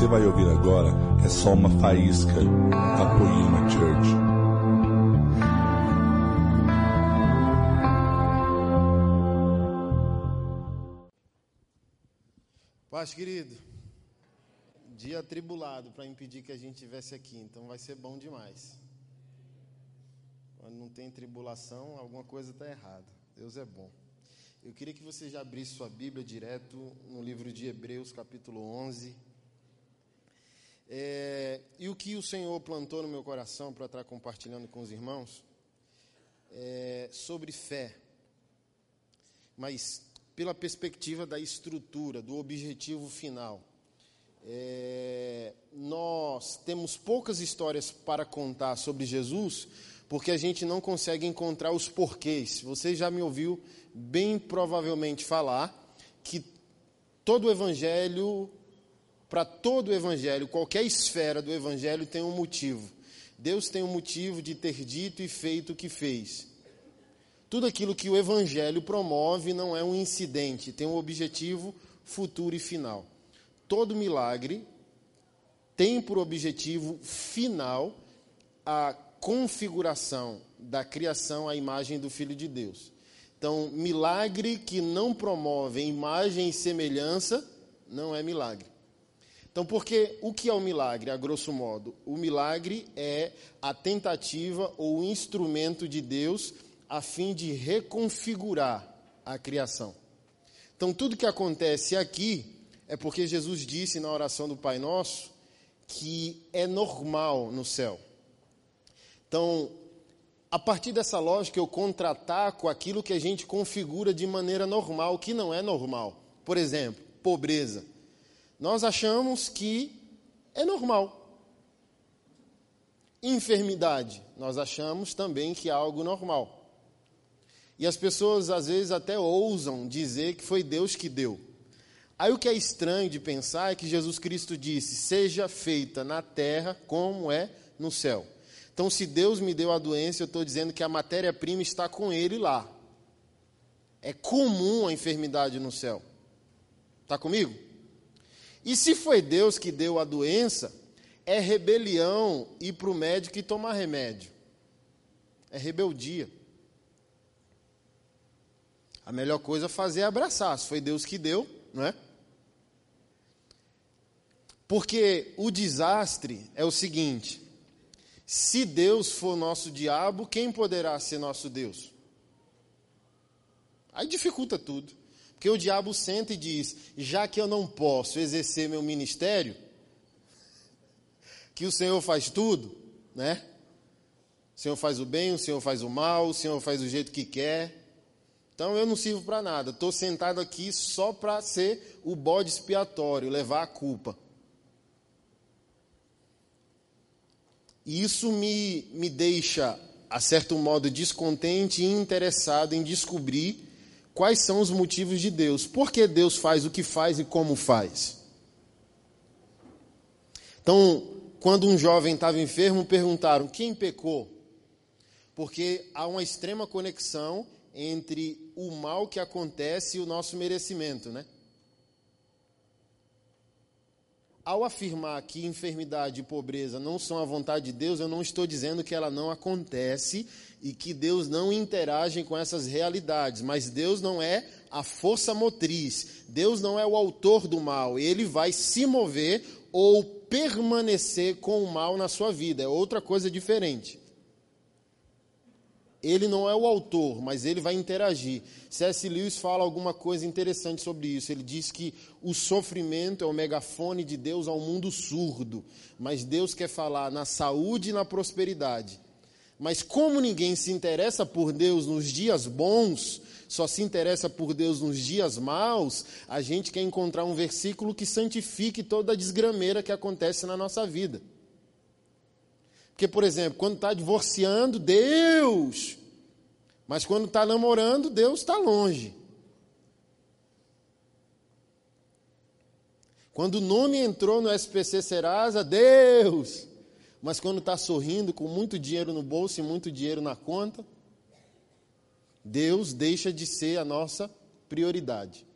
você vai ouvir agora é só uma faísca da Poema Church. Paz, querido. Dia atribulado para impedir que a gente estivesse aqui, então vai ser bom demais. Quando não tem tribulação, alguma coisa está errada. Deus é bom. Eu queria que você já abrisse sua Bíblia direto no livro de Hebreus, capítulo 11. É, e o que o Senhor plantou no meu coração para estar compartilhando com os irmãos é sobre fé, mas pela perspectiva da estrutura, do objetivo final. É, nós temos poucas histórias para contar sobre Jesus, porque a gente não consegue encontrar os porquês. Você já me ouviu bem provavelmente falar que todo o evangelho, para todo o evangelho, qualquer esfera do evangelho tem um motivo. Deus tem um motivo de ter dito e feito o que fez. Tudo aquilo que o evangelho promove não é um incidente, tem um objetivo futuro e final. Todo milagre tem por objetivo final a configuração da criação à imagem do Filho de Deus. Então, milagre que não promove imagem e semelhança não é milagre. Então, porque o que é o milagre, a grosso modo? O milagre é a tentativa ou instrumento de Deus a fim de reconfigurar a criação. Então, tudo que acontece aqui é porque Jesus disse na oração do Pai Nosso que é normal no céu. Então, a partir dessa lógica, eu contra-ataco aquilo que a gente configura de maneira normal, que não é normal. Por exemplo, pobreza. Nós achamos que é normal. Enfermidade, nós achamos também que é algo normal. E as pessoas às vezes até ousam dizer que foi Deus que deu. Aí o que é estranho de pensar é que Jesus Cristo disse: Seja feita na terra como é no céu. Então, se Deus me deu a doença, eu estou dizendo que a matéria-prima está com Ele lá. É comum a enfermidade no céu. Está comigo? E se foi Deus que deu a doença, é rebelião ir para o médico e tomar remédio. É rebeldia. A melhor coisa a fazer é abraçar. Se foi Deus que deu, não é? Porque o desastre é o seguinte: se Deus for nosso diabo, quem poderá ser nosso Deus? Aí dificulta tudo. Porque o diabo senta e diz: já que eu não posso exercer meu ministério, que o Senhor faz tudo, né? O Senhor faz o bem, o Senhor faz o mal, o Senhor faz do jeito que quer. Então eu não sirvo para nada. Estou sentado aqui só para ser o bode expiatório, levar a culpa. E isso me, me deixa, a certo modo, descontente e interessado em descobrir quais são os motivos de Deus. Por que Deus faz o que faz e como faz? Então, quando um jovem estava enfermo, perguntaram: quem pecou? Porque há uma extrema conexão entre o mal que acontece e o nosso merecimento, né? Ao afirmar que enfermidade e pobreza não são a vontade de Deus, eu não estou dizendo que ela não acontece e que Deus não interage com essas realidades, mas Deus não é a força motriz, Deus não é o autor do mal, ele vai se mover ou permanecer com o mal na sua vida, é outra coisa diferente ele não é o autor, mas ele vai interagir. C.S. Lewis fala alguma coisa interessante sobre isso. Ele diz que o sofrimento é o megafone de Deus ao mundo surdo, mas Deus quer falar na saúde e na prosperidade. Mas como ninguém se interessa por Deus nos dias bons, só se interessa por Deus nos dias maus, a gente quer encontrar um versículo que santifique toda a desgrameira que acontece na nossa vida. Porque, por exemplo, quando está divorciando, Deus. Mas quando está namorando, Deus está longe. Quando o nome entrou no SPC Serasa, Deus. Mas quando está sorrindo, com muito dinheiro no bolso e muito dinheiro na conta, Deus deixa de ser a nossa prioridade.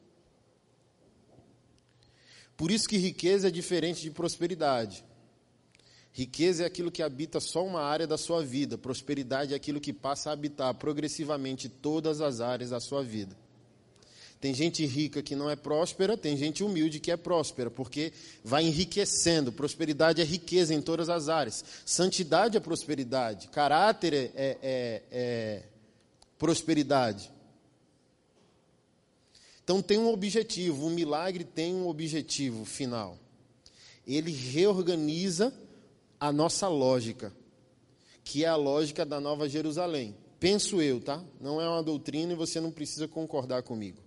Por isso que riqueza é diferente de prosperidade. Riqueza é aquilo que habita só uma área da sua vida, prosperidade é aquilo que passa a habitar progressivamente todas as áreas da sua vida. Tem gente rica que não é próspera, tem gente humilde que é próspera, porque vai enriquecendo. Prosperidade é riqueza em todas as áreas. Santidade é prosperidade. Caráter é, é, é, é prosperidade. Então tem um objetivo, o milagre tem um objetivo final. Ele reorganiza a nossa lógica, que é a lógica da Nova Jerusalém. Penso eu, tá? Não é uma doutrina e você não precisa concordar comigo.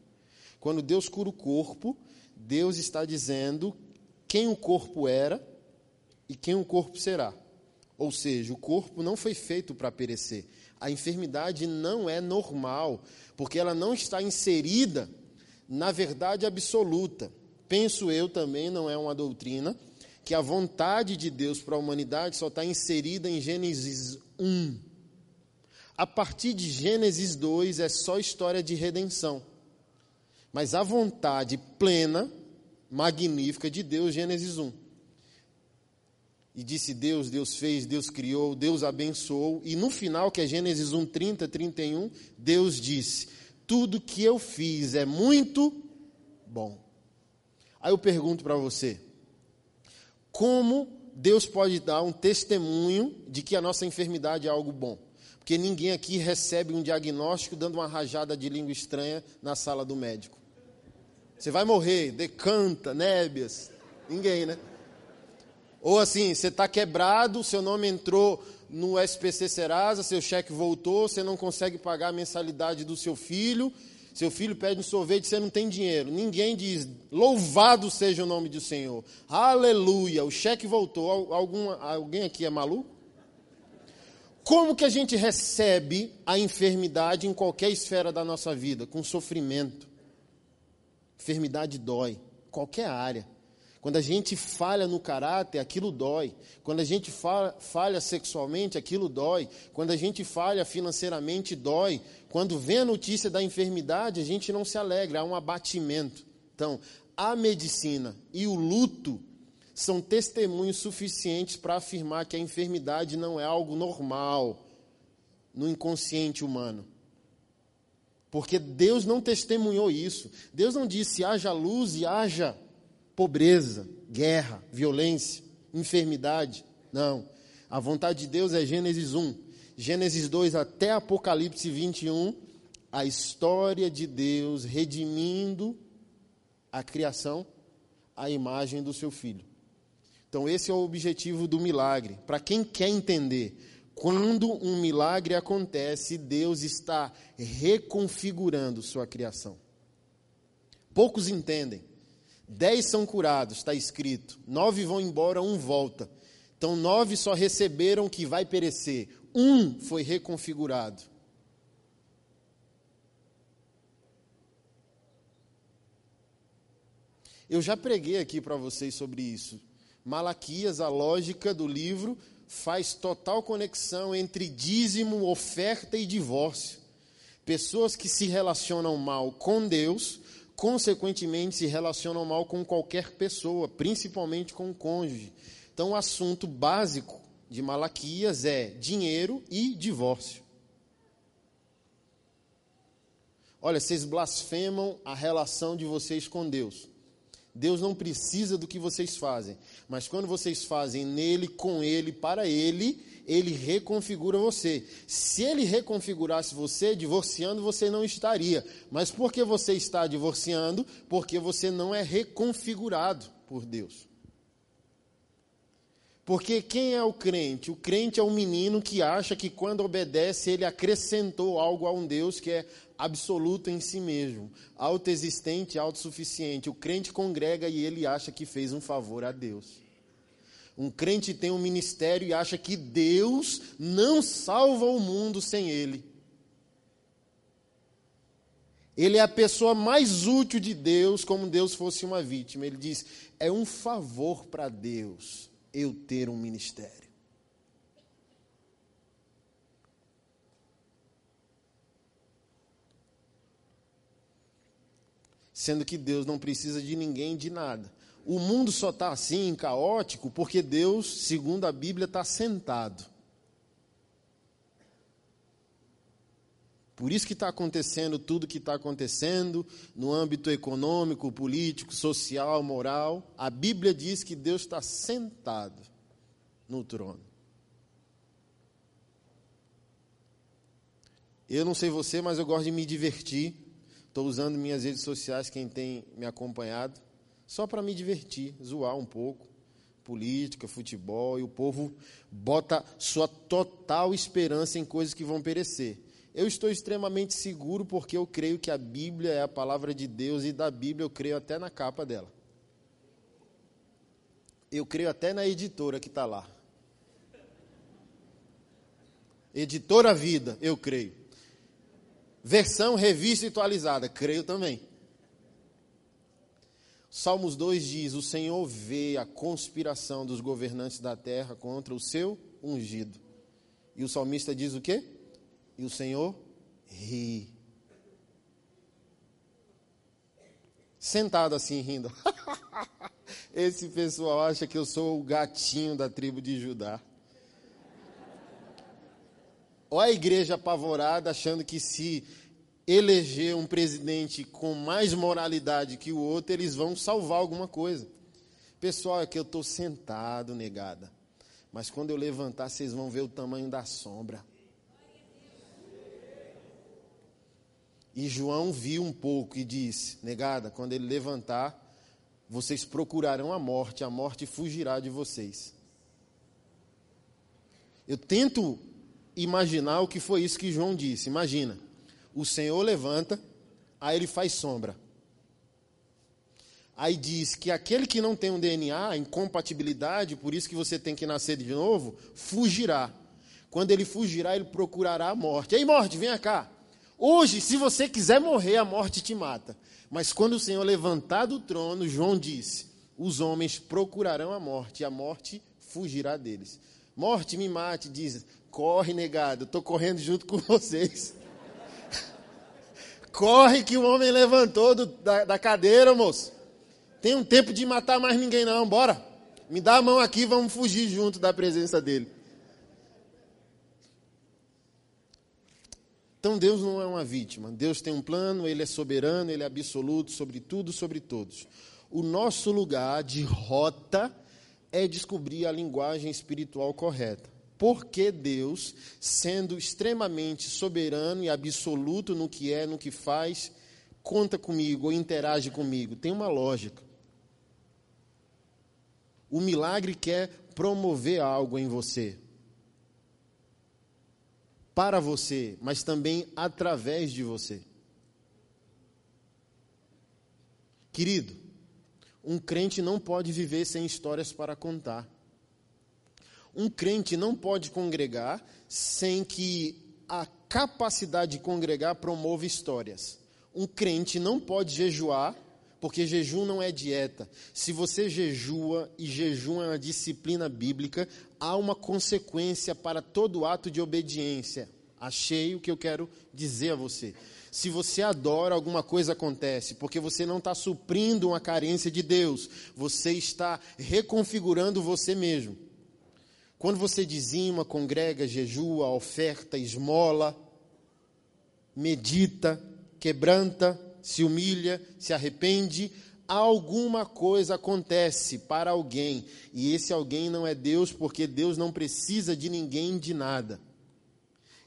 Quando Deus cura o corpo, Deus está dizendo quem o corpo era e quem o corpo será. Ou seja, o corpo não foi feito para perecer. A enfermidade não é normal, porque ela não está inserida na verdade absoluta. Penso eu também, não é uma doutrina, que a vontade de Deus para a humanidade só está inserida em Gênesis 1. A partir de Gênesis 2 é só história de redenção. Mas a vontade plena, magnífica de Deus, Gênesis 1. E disse Deus, Deus fez, Deus criou, Deus abençoou. E no final, que é Gênesis 1, 30, 31, Deus disse: Tudo que eu fiz é muito bom. Aí eu pergunto para você: como Deus pode dar um testemunho de que a nossa enfermidade é algo bom. Porque ninguém aqui recebe um diagnóstico dando uma rajada de língua estranha na sala do médico. Você vai morrer, decanta, nébias. Ninguém, né? Ou assim, você está quebrado, seu nome entrou no SPC Serasa, seu cheque voltou, você não consegue pagar a mensalidade do seu filho, seu filho pede um sorvete, você não tem dinheiro. Ninguém diz, louvado seja o nome do Senhor. Aleluia, o cheque voltou. Algum, alguém aqui é maluco? Como que a gente recebe a enfermidade em qualquer esfera da nossa vida? Com sofrimento. Enfermidade dói, qualquer área. Quando a gente falha no caráter, aquilo dói. Quando a gente falha sexualmente, aquilo dói. Quando a gente falha financeiramente, dói. Quando vem a notícia da enfermidade, a gente não se alegra, há um abatimento. Então, a medicina e o luto são testemunhos suficientes para afirmar que a enfermidade não é algo normal no inconsciente humano. Porque Deus não testemunhou isso. Deus não disse haja luz e haja pobreza, guerra, violência, enfermidade. Não. A vontade de Deus é Gênesis 1. Gênesis 2 até Apocalipse 21, a história de Deus redimindo a criação à imagem do seu filho. Então, esse é o objetivo do milagre. Para quem quer entender, quando um milagre acontece, Deus está reconfigurando sua criação. Poucos entendem. Dez são curados, está escrito. Nove vão embora, um volta. Então, nove só receberam que vai perecer. Um foi reconfigurado. Eu já preguei aqui para vocês sobre isso. Malaquias, a lógica do livro, faz total conexão entre dízimo, oferta e divórcio. Pessoas que se relacionam mal com Deus consequentemente, se relacionam mal com qualquer pessoa, principalmente com o cônjuge. Então, o assunto básico de Malaquias é dinheiro e divórcio. Olha, vocês blasfemam a relação de vocês com Deus. Deus não precisa do que vocês fazem, mas quando vocês fazem nele, com ele, para ele, ele reconfigura você. Se ele reconfigurasse você, divorciando, você não estaria. Mas por que você está divorciando? Porque você não é reconfigurado por Deus. Porque quem é o crente? O crente é um menino que acha que quando obedece, ele acrescentou algo a um Deus que é absoluto em si mesmo, autoexistente, autossuficiente. O crente congrega e ele acha que fez um favor a Deus. Um crente tem um ministério e acha que Deus não salva o mundo sem ele. Ele é a pessoa mais útil de Deus, como Deus fosse uma vítima. Ele diz: é um favor para Deus eu ter um ministério. Sendo que Deus não precisa de ninguém de nada. o mundo só está assim, caótico, porque Deus, segundo a Bíblia, está sentado. Por isso que está acontecendo tudo que está acontecendo no âmbito econômico, político, social, moral. A Bíblia diz que Deus está sentado no trono. Eu não sei você, mas eu gosto de me divertir. Estou usando minhas redes sociais, quem tem me acompanhado, só para me divertir, zoar um pouco. Política, futebol, e o povo bota sua total esperança em coisas que vão perecer. Eu estou extremamente seguro porque eu creio que a Bíblia é a palavra de Deus e da Bíblia eu creio até na capa dela. Eu creio até na editora que está lá. Editora Vida, eu creio. Versão revista atualizada, creio também. Salmos 2 diz: O Senhor vê a conspiração dos governantes da terra contra o seu ungido. E o salmista diz o quê? E o Senhor ri. Sentado assim, rindo. Esse pessoal acha que eu sou o gatinho da tribo de Judá. Olha a igreja apavorada, achando que se eleger um presidente com mais moralidade que o outro, eles vão salvar alguma coisa. Pessoal, é que eu estou sentado, negada. Mas quando eu levantar, vocês vão ver o tamanho da sombra. E João viu um pouco e disse: Negada, quando ele levantar, vocês procurarão a morte, a morte fugirá de vocês. Eu tento imaginar o que foi isso que João disse. Imagina, o Senhor levanta, aí ele faz sombra. Aí diz que aquele que não tem um DNA, incompatibilidade, por isso que você tem que nascer de novo, fugirá. Quando ele fugirá, ele procurará a morte. Ei, morte, venha cá. Hoje, se você quiser morrer, a morte te mata. Mas quando o Senhor levantar do trono, João disse: os homens procurarão a morte, e a morte fugirá deles. Morte, me mate, diz: corre, negado, estou correndo junto com vocês. corre que o homem levantou do, da, da cadeira, moço. Tem um tempo de matar mais ninguém, não, bora. Me dá a mão aqui, vamos fugir junto da presença dele. Então Deus não é uma vítima. Deus tem um plano, Ele é soberano, Ele é absoluto sobre tudo, sobre todos. O nosso lugar de rota é descobrir a linguagem espiritual correta. Porque Deus, sendo extremamente soberano e absoluto no que é, no que faz, conta comigo ou interage comigo. Tem uma lógica. O milagre quer promover algo em você para você, mas também através de você. Querido, um crente não pode viver sem histórias para contar. Um crente não pode congregar sem que a capacidade de congregar promova histórias. Um crente não pode jejuar, porque jejum não é dieta. Se você jejua e jejum é uma disciplina bíblica, há uma consequência para todo ato de obediência. Achei o que eu quero dizer a você. Se você adora, alguma coisa acontece, porque você não está suprindo uma carência de Deus, você está reconfigurando você mesmo. Quando você dizima, congrega, jejua, oferta, esmola, medita, quebranta, se humilha, se arrepende, alguma coisa acontece para alguém. E esse alguém não é Deus, porque Deus não precisa de ninguém de nada.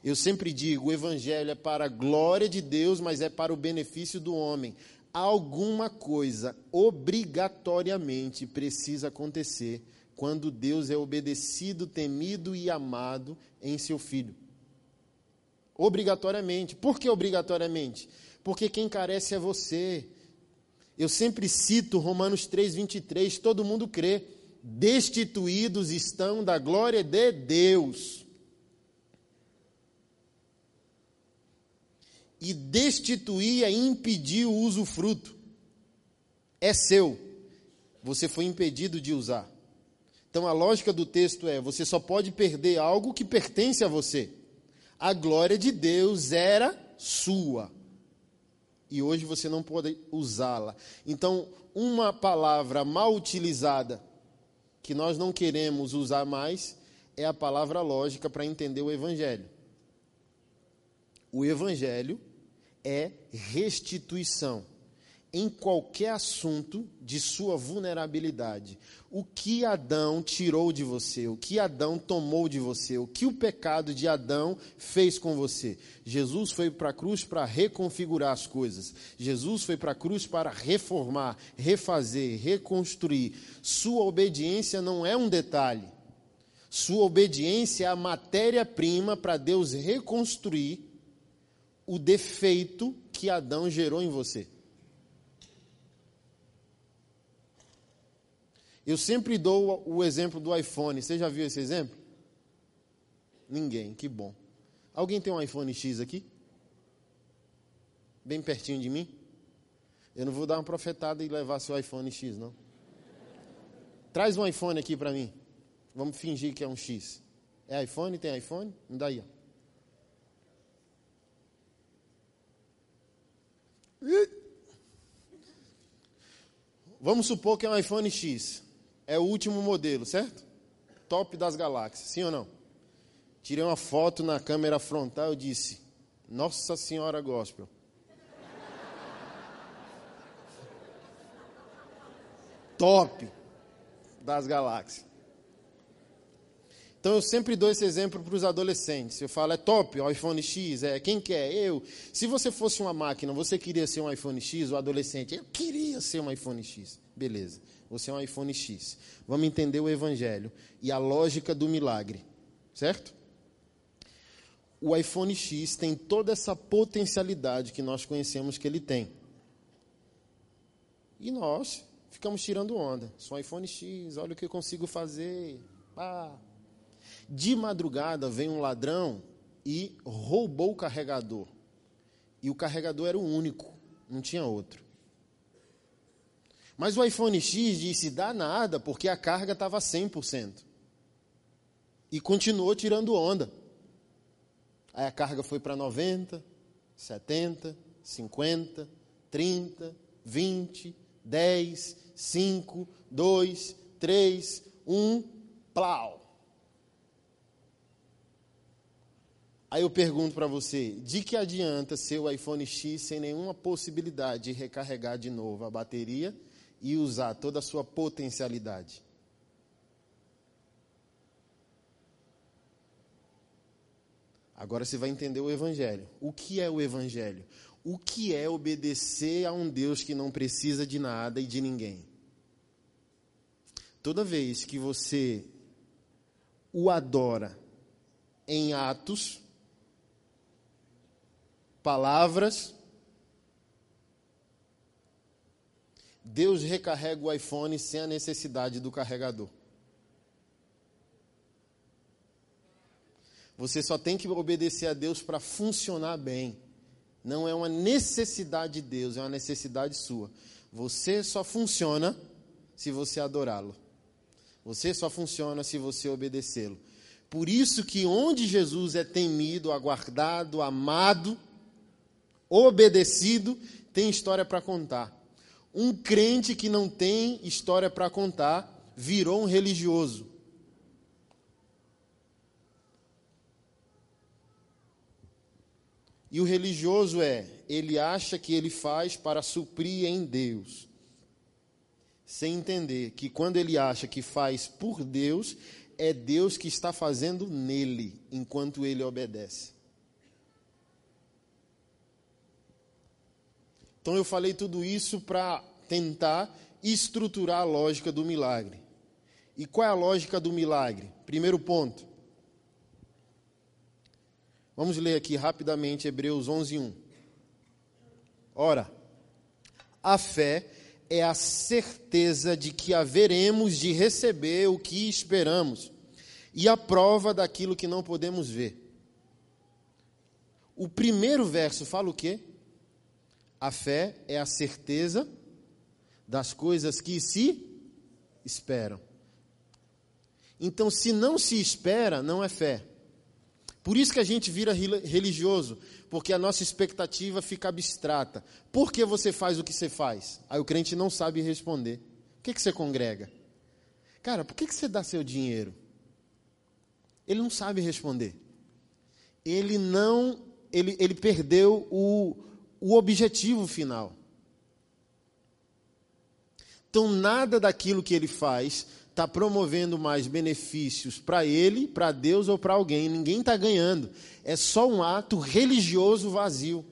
Eu sempre digo, o evangelho é para a glória de Deus, mas é para o benefício do homem. Alguma coisa obrigatoriamente precisa acontecer quando Deus é obedecido, temido e amado em seu filho. Obrigatoriamente. Por que obrigatoriamente? Porque quem carece é você. Eu sempre cito Romanos 3:23, todo mundo crê. Destituídos estão da glória de Deus. e destituir é impedir o usufruto. É seu. Você foi impedido de usar. Então a lógica do texto é: você só pode perder algo que pertence a você. A glória de Deus era sua. E hoje você não pode usá-la. Então, uma palavra mal utilizada que nós não queremos usar mais é a palavra lógica para entender o evangelho. O evangelho é restituição em qualquer assunto de sua vulnerabilidade. O que Adão tirou de você, o que Adão tomou de você, o que o pecado de Adão fez com você. Jesus foi para a cruz para reconfigurar as coisas. Jesus foi para a cruz para reformar, refazer, reconstruir. Sua obediência não é um detalhe. Sua obediência é a matéria-prima para Deus reconstruir o defeito que Adão gerou em você. Eu sempre dou o exemplo do iPhone. Você já viu esse exemplo? Ninguém, que bom. Alguém tem um iPhone X aqui? Bem pertinho de mim? Eu não vou dar uma profetada e levar seu iPhone X, não. Traz um iPhone aqui para mim. Vamos fingir que é um X. É iPhone? Tem iPhone? Me dá aí. Vamos supor que é um iPhone X é o último modelo, certo? Top das galáxias, sim ou não? Tirei uma foto na câmera frontal e disse: Nossa Senhora Gospel. Top das galáxias. Então eu sempre dou esse exemplo para os adolescentes. Eu falo, é top, iPhone X, é quem quer? Eu. Se você fosse uma máquina, você queria ser um iPhone X, o adolescente, eu queria ser um iPhone X. Beleza você é um iPhone X. Vamos entender o Evangelho e a lógica do milagre, certo? O iPhone X tem toda essa potencialidade que nós conhecemos que ele tem. E nós ficamos tirando onda. Sou um iPhone X, olha o que eu consigo fazer. De madrugada vem um ladrão e roubou o carregador. E o carregador era o único, não tinha outro. Mas o iPhone X disse: dá nada, porque a carga estava 100%. E continuou tirando onda. Aí a carga foi para 90, 70, 50, 30, 20, 10, 5, 2, 3, 1, plau. Aí eu pergunto para você, de que adianta ser o iPhone X sem nenhuma possibilidade de recarregar de novo a bateria e usar toda a sua potencialidade. Agora você vai entender o Evangelho. O que é o Evangelho? O que é obedecer a um Deus que não precisa de nada e de ninguém? Toda vez que você o adora em atos, palavras Deus recarrega o iPhone sem a necessidade do carregador. Você só tem que obedecer a Deus para funcionar bem. Não é uma necessidade de Deus, é uma necessidade sua. Você só funciona se você adorá-lo. Você só funciona se você obedecê-lo. Por isso que onde Jesus é temido, aguardado, amado, obedecido, tem história para contar. Um crente que não tem história para contar virou um religioso. E o religioso é, ele acha que ele faz para suprir em Deus. Sem entender que quando ele acha que faz por Deus, é Deus que está fazendo nele, enquanto ele obedece. Então eu falei tudo isso para tentar estruturar a lógica do milagre. E qual é a lógica do milagre? Primeiro ponto. Vamos ler aqui rapidamente Hebreus 11:1. Ora, a fé é a certeza de que haveremos de receber o que esperamos e a prova daquilo que não podemos ver. O primeiro verso fala o quê? A fé é a certeza das coisas que se esperam. Então, se não se espera, não é fé. Por isso que a gente vira religioso, porque a nossa expectativa fica abstrata. Por que você faz o que você faz? Aí o crente não sabe responder. Por que, que você congrega? Cara, por que, que você dá seu dinheiro? Ele não sabe responder. Ele não, ele, ele perdeu o, o objetivo final. Então, nada daquilo que ele faz está promovendo mais benefícios para ele, para Deus ou para alguém. Ninguém está ganhando. É só um ato religioso vazio.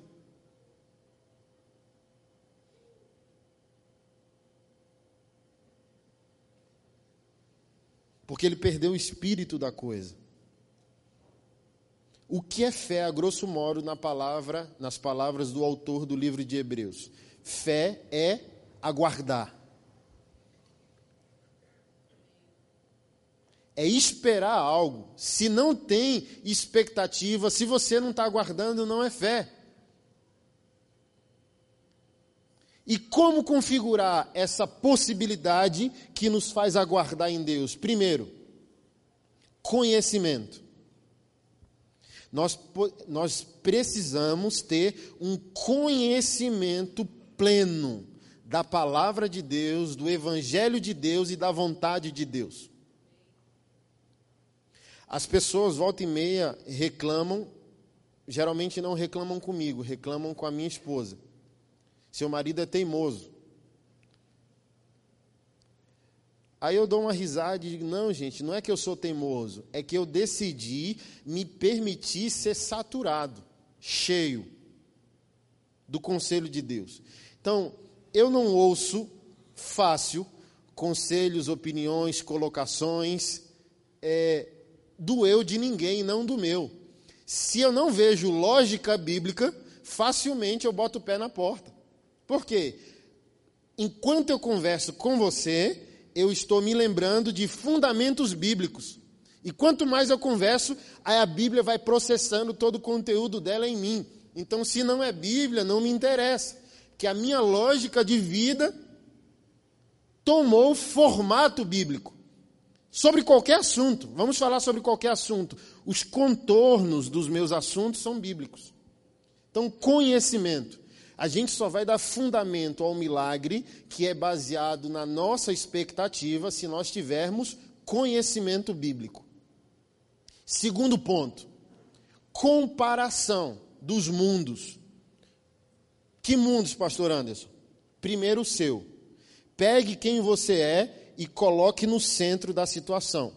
Porque ele perdeu o espírito da coisa. O que é fé, a grosso modo, na palavra, nas palavras do autor do livro de Hebreus? Fé é aguardar. É esperar algo. Se não tem expectativa, se você não está aguardando, não é fé. E como configurar essa possibilidade que nos faz aguardar em Deus? Primeiro, conhecimento. Nós, nós precisamos ter um conhecimento pleno da palavra de Deus, do Evangelho de Deus e da vontade de Deus. As pessoas, volta e meia, reclamam, geralmente não reclamam comigo, reclamam com a minha esposa. Seu marido é teimoso. Aí eu dou uma risada e digo: não, gente, não é que eu sou teimoso, é que eu decidi me permitir ser saturado, cheio do conselho de Deus. Então, eu não ouço fácil conselhos, opiniões, colocações é, do eu de ninguém, não do meu. Se eu não vejo lógica bíblica, facilmente eu boto o pé na porta. Por quê? Enquanto eu converso com você, eu estou me lembrando de fundamentos bíblicos. E quanto mais eu converso, a Bíblia vai processando todo o conteúdo dela em mim. Então, se não é Bíblia, não me interessa. Que a minha lógica de vida tomou formato bíblico. Sobre qualquer assunto, vamos falar sobre qualquer assunto. Os contornos dos meus assuntos são bíblicos. Então, conhecimento. A gente só vai dar fundamento ao milagre que é baseado na nossa expectativa se nós tivermos conhecimento bíblico. Segundo ponto, comparação dos mundos. Que mundos, pastor Anderson? Primeiro o seu. Pegue quem você é e coloque no centro da situação.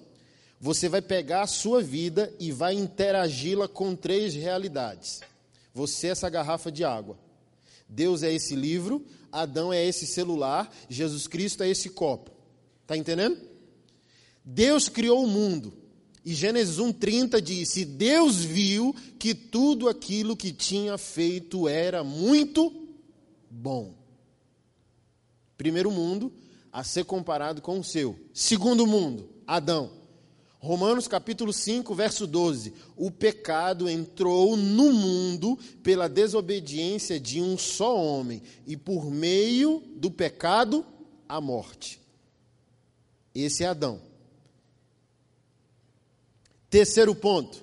Você vai pegar a sua vida e vai interagi-la com três realidades. Você é essa garrafa de água. Deus é esse livro, Adão é esse celular, Jesus Cristo é esse copo. Está entendendo? Deus criou o mundo. E Gênesis 1,30 diz: E Deus viu que tudo aquilo que tinha feito era muito bom. Primeiro mundo, a ser comparado com o seu. Segundo mundo, Adão. Romanos capítulo 5, verso 12. O pecado entrou no mundo pela desobediência de um só homem, e por meio do pecado, a morte. Esse é Adão. Terceiro ponto.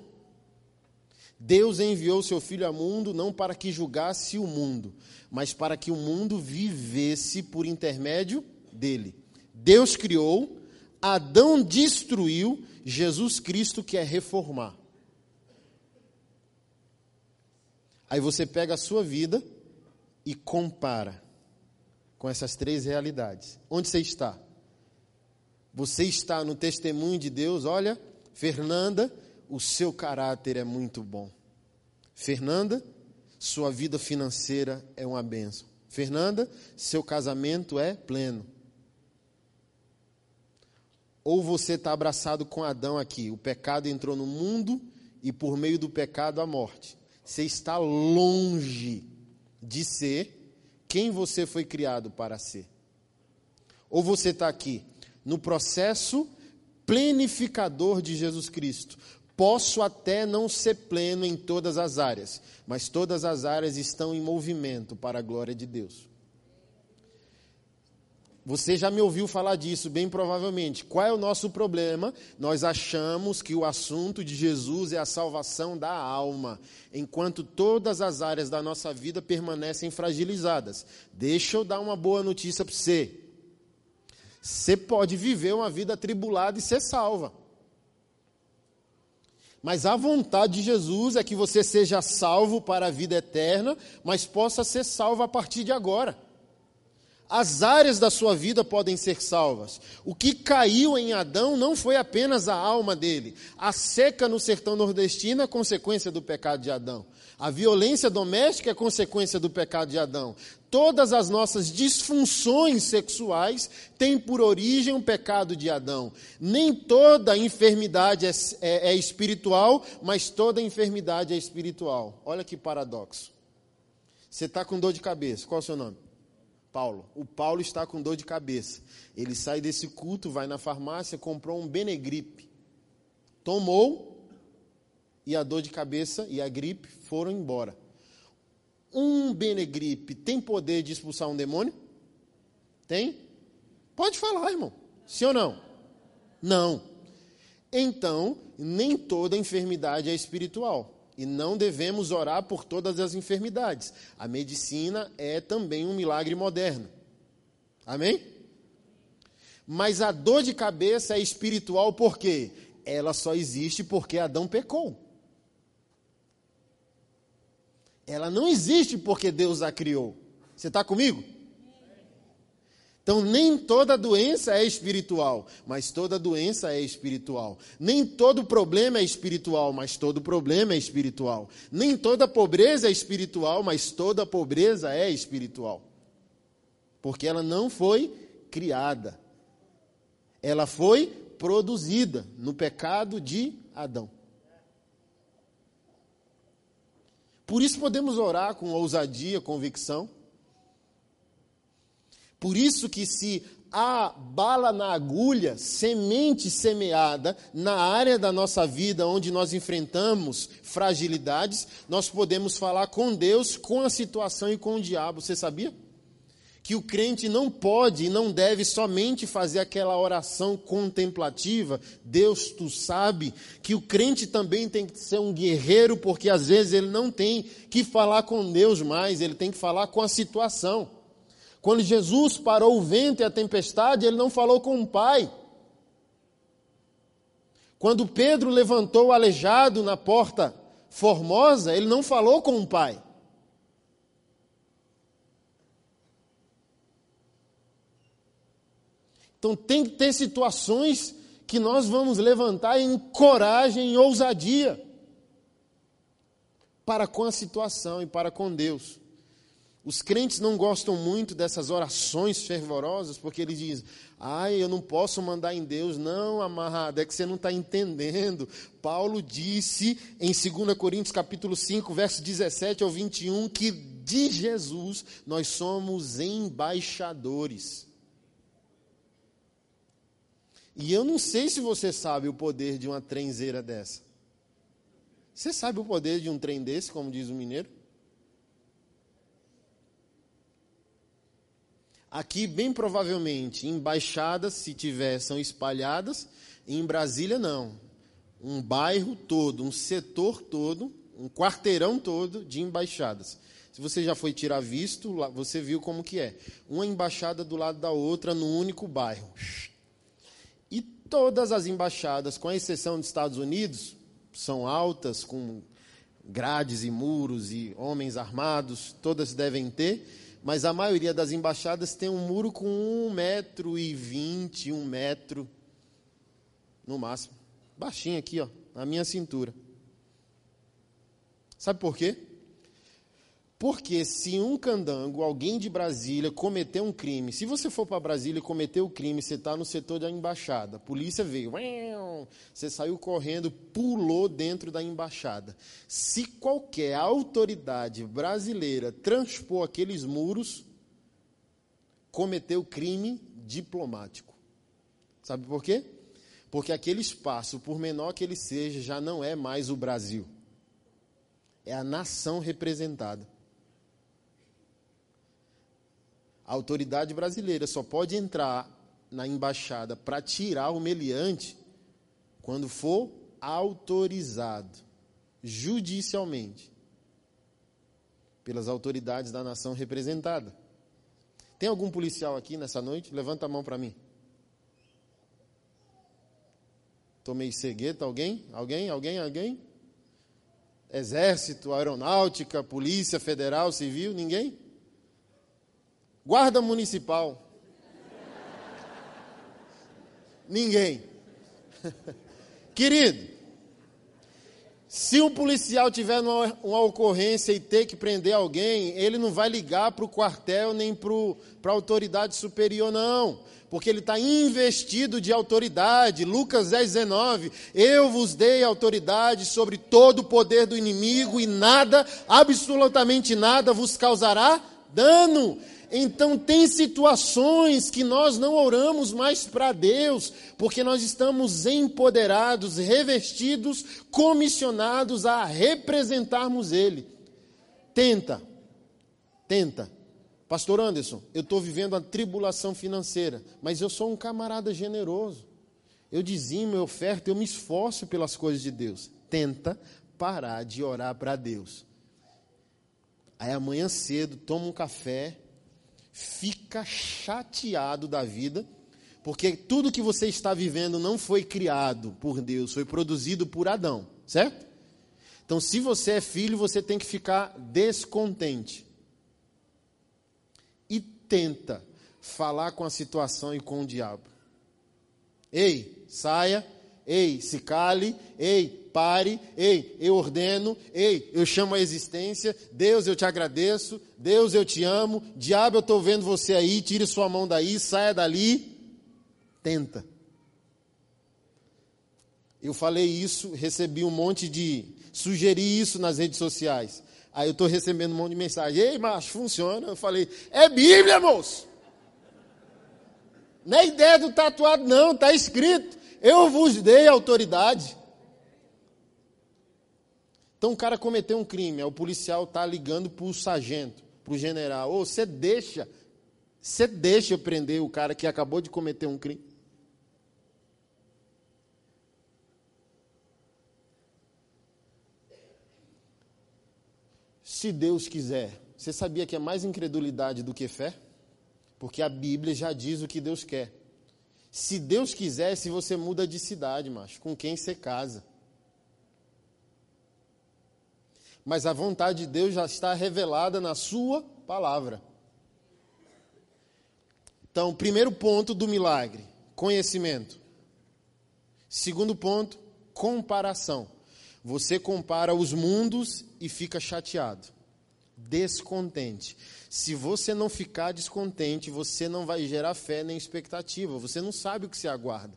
Deus enviou seu filho ao mundo não para que julgasse o mundo, mas para que o mundo vivesse por intermédio dele. Deus criou, Adão destruiu, Jesus Cristo quer reformar. Aí você pega a sua vida e compara com essas três realidades. Onde você está? Você está no testemunho de Deus, olha, Fernanda, o seu caráter é muito bom. Fernanda, sua vida financeira é uma benção. Fernanda, seu casamento é pleno. Ou você está abraçado com Adão aqui, o pecado entrou no mundo e por meio do pecado a morte. Você está longe de ser quem você foi criado para ser. Ou você está aqui no processo plenificador de Jesus Cristo. Posso até não ser pleno em todas as áreas, mas todas as áreas estão em movimento para a glória de Deus. Você já me ouviu falar disso, bem provavelmente. Qual é o nosso problema? Nós achamos que o assunto de Jesus é a salvação da alma, enquanto todas as áreas da nossa vida permanecem fragilizadas. Deixa eu dar uma boa notícia para você. Você pode viver uma vida atribulada e ser salva. Mas a vontade de Jesus é que você seja salvo para a vida eterna, mas possa ser salvo a partir de agora. As áreas da sua vida podem ser salvas. O que caiu em Adão não foi apenas a alma dele. A seca no sertão nordestino é consequência do pecado de Adão. A violência doméstica é consequência do pecado de Adão. Todas as nossas disfunções sexuais têm por origem o pecado de Adão. Nem toda enfermidade é, é, é espiritual, mas toda enfermidade é espiritual. Olha que paradoxo. Você está com dor de cabeça, qual é o seu nome? Paulo. O Paulo está com dor de cabeça. Ele sai desse culto, vai na farmácia, comprou um Benegripe. Tomou e a dor de cabeça e a gripe foram embora. Um Benegripe tem poder de expulsar um demônio? Tem? Pode falar, irmão. Sim ou não? Não. Então, nem toda enfermidade é espiritual e não devemos orar por todas as enfermidades. A medicina é também um milagre moderno. Amém? Mas a dor de cabeça é espiritual por quê? Ela só existe porque Adão pecou. Ela não existe porque Deus a criou. Você está comigo? Então, nem toda doença é espiritual, mas toda doença é espiritual. Nem todo problema é espiritual, mas todo problema é espiritual. Nem toda pobreza é espiritual, mas toda pobreza é espiritual. Porque ela não foi criada, ela foi produzida no pecado de Adão. Por isso podemos orar com ousadia, convicção por isso que se há bala na agulha, semente semeada na área da nossa vida onde nós enfrentamos fragilidades, nós podemos falar com Deus, com a situação e com o diabo. Você sabia? Que o crente não pode e não deve somente fazer aquela oração contemplativa, Deus, tu sabe, que o crente também tem que ser um guerreiro, porque às vezes ele não tem que falar com Deus mais, ele tem que falar com a situação. Quando Jesus parou o vento e a tempestade, ele não falou com o Pai. Quando Pedro levantou o aleijado na porta formosa, ele não falou com o Pai. Então tem que ter situações que nós vamos levantar em coragem, em ousadia, para com a situação e para com Deus. Os crentes não gostam muito dessas orações fervorosas, porque eles dizem: ai, eu não posso mandar em Deus. Não, amarrado, é que você não está entendendo. Paulo disse em 2 Coríntios capítulo 5, verso 17 ao 21, que de Jesus nós somos embaixadores. E eu não sei se você sabe o poder de uma trenzeira dessa. Você sabe o poder de um trem desse, como diz o mineiro? Aqui, bem provavelmente, embaixadas, se tiver, são espalhadas. Em Brasília, não. Um bairro todo, um setor todo, um quarteirão todo de embaixadas. Se você já foi tirar visto, você viu como que é. Uma embaixada do lado da outra no único bairro. E todas as embaixadas, com exceção dos Estados Unidos, são altas, com grades e muros e homens armados, todas devem ter mas a maioria das embaixadas tem um muro com um metro e vinte, um metro no máximo. Baixinho aqui, ó, na minha cintura. Sabe por quê? Porque se um candango, alguém de Brasília, cometer um crime, se você for para Brasília e cometer o crime, você está no setor da embaixada, a polícia veio, você saiu correndo, pulou dentro da embaixada. Se qualquer autoridade brasileira transpor aqueles muros, cometeu crime diplomático. Sabe por quê? Porque aquele espaço, por menor que ele seja, já não é mais o Brasil. É a nação representada. A autoridade brasileira só pode entrar na embaixada para tirar o meliante quando for autorizado judicialmente pelas autoridades da nação representada. Tem algum policial aqui nessa noite? Levanta a mão para mim. Tomei cegueta, alguém? Alguém? Alguém? Alguém? Exército, aeronáutica, polícia federal, civil, ninguém? Guarda municipal. ninguém. Querido, se o policial tiver uma, uma, ocorrência e ter que prender alguém, ele não vai ligar para o quartel nem para a autoridade superior, não. Porque ele está investido de autoridade. Lucas 10, 19. Eu vos dei autoridade sobre todo o poder do inimigo e nada, absolutamente nada, vos causará dano. Então, tem situações que nós não oramos mais para Deus, porque nós estamos empoderados, revestidos, comissionados a representarmos Ele. Tenta, tenta. Pastor Anderson, eu estou vivendo a tribulação financeira, mas eu sou um camarada generoso. Eu dizimo, eu oferto, eu me esforço pelas coisas de Deus. Tenta parar de orar para Deus. Aí amanhã cedo, toma um café, fica chateado da vida, porque tudo que você está vivendo não foi criado por Deus, foi produzido por Adão, certo? Então, se você é filho, você tem que ficar descontente. E tenta falar com a situação e com o diabo. Ei, saia, ei, se cale, ei, pare, ei, eu ordeno, ei, eu chamo a existência, Deus, eu te agradeço, Deus, eu te amo, diabo, eu estou vendo você aí, tire sua mão daí, saia dali, tenta. Eu falei isso, recebi um monte de, sugeri isso nas redes sociais. Aí eu estou recebendo um monte de mensagem, ei, macho, funciona? Eu falei, é Bíblia, moço. Não é ideia do tatuado, não, está escrito. Eu vos dei autoridade. Então o cara cometeu um crime, o policial está ligando para o sargento, para o general. Ô, você deixa, você deixa eu prender o cara que acabou de cometer um crime? Se Deus quiser, você sabia que é mais incredulidade do que fé? Porque a Bíblia já diz o que Deus quer. Se Deus quiser, se você muda de cidade, macho, com quem você casa. mas a vontade de Deus já está revelada na Sua palavra. Então, primeiro ponto do milagre: conhecimento. Segundo ponto, comparação. Você compara os mundos e fica chateado, descontente. Se você não ficar descontente, você não vai gerar fé nem expectativa, você não sabe o que se aguarda.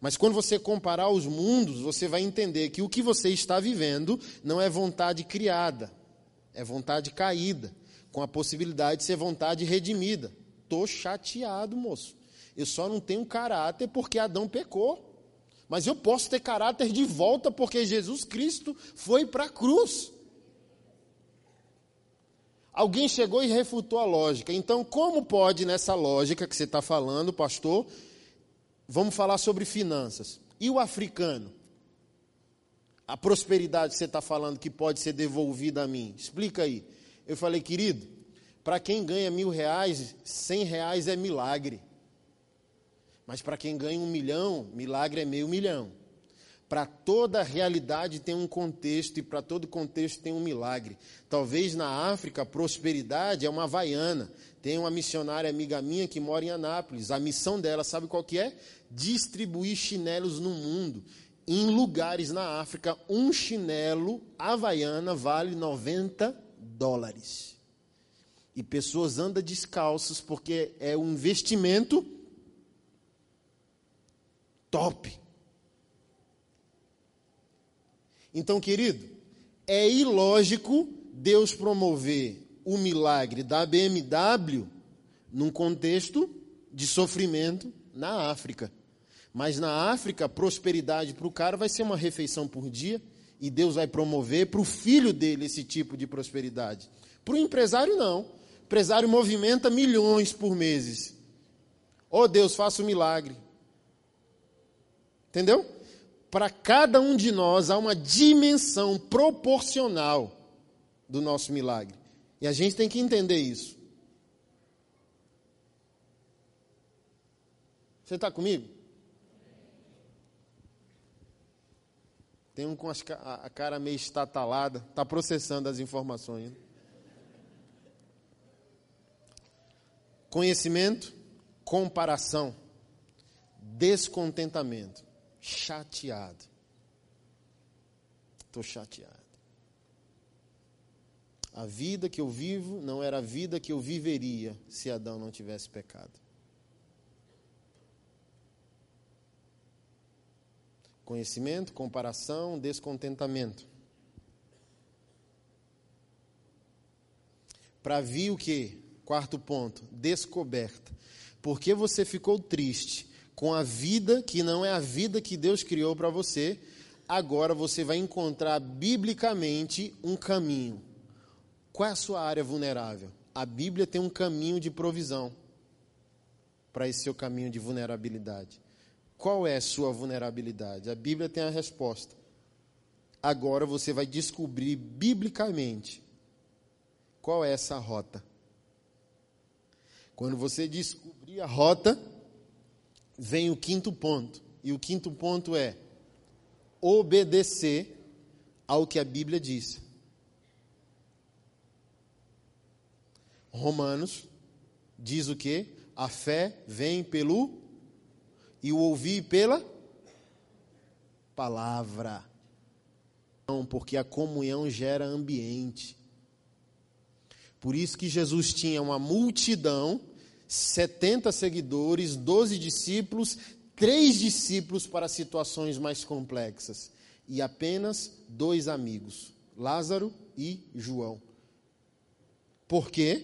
Mas quando você comparar os mundos, você vai entender que o que você está vivendo não é vontade criada, é vontade caída, com a possibilidade de ser vontade redimida. Tô chateado, moço. Eu só não tenho caráter porque Adão pecou. Mas eu posso ter caráter de volta porque Jesus Cristo foi para a cruz. Alguém chegou e refutou a lógica. Então, como pode, nessa lógica que você está falando, pastor, Vamos falar sobre finanças. E o africano? A prosperidade que você está falando que pode ser devolvida a mim. Explica aí. Eu falei, querido, para quem ganha mil reais, cem reais é milagre. Mas para quem ganha um milhão, milagre é meio milhão. Para toda realidade tem um contexto e para todo contexto tem um milagre. Talvez na África a prosperidade é uma havaiana. Tem uma missionária amiga minha que mora em Anápolis. A missão dela, sabe qual que é? Distribuir chinelos no mundo. Em lugares na África, um chinelo havaiana vale 90 dólares. E pessoas andam descalços porque é um investimento top. Então, querido, é ilógico Deus promover o milagre da BMW num contexto de sofrimento na África. Mas na África, prosperidade para o cara vai ser uma refeição por dia e Deus vai promover para o filho dele esse tipo de prosperidade. Para o empresário, não. empresário movimenta milhões por meses. Oh Deus, faça um milagre. Entendeu? Para cada um de nós há uma dimensão proporcional do nosso milagre. E a gente tem que entender isso. Você está comigo? Tem um com a cara meio estatalada, está processando as informações. Né? Conhecimento, comparação, descontentamento, chateado. Estou chateado. A vida que eu vivo não era a vida que eu viveria se Adão não tivesse pecado. Conhecimento, comparação, descontentamento. Para vir o que? Quarto ponto, descoberta. Porque você ficou triste com a vida que não é a vida que Deus criou para você, agora você vai encontrar biblicamente um caminho. Qual é a sua área vulnerável? A Bíblia tem um caminho de provisão para esse seu caminho de vulnerabilidade. Qual é a sua vulnerabilidade? A Bíblia tem a resposta. Agora você vai descobrir biblicamente qual é essa rota. Quando você descobrir a rota, vem o quinto ponto. E o quinto ponto é obedecer ao que a Bíblia diz. Romanos diz o que? A fé vem pelo e o ouvir pela palavra. Não, porque a comunhão gera ambiente. Por isso que Jesus tinha uma multidão, 70 seguidores, 12 discípulos, três discípulos para situações mais complexas e apenas dois amigos, Lázaro e João. Por quê?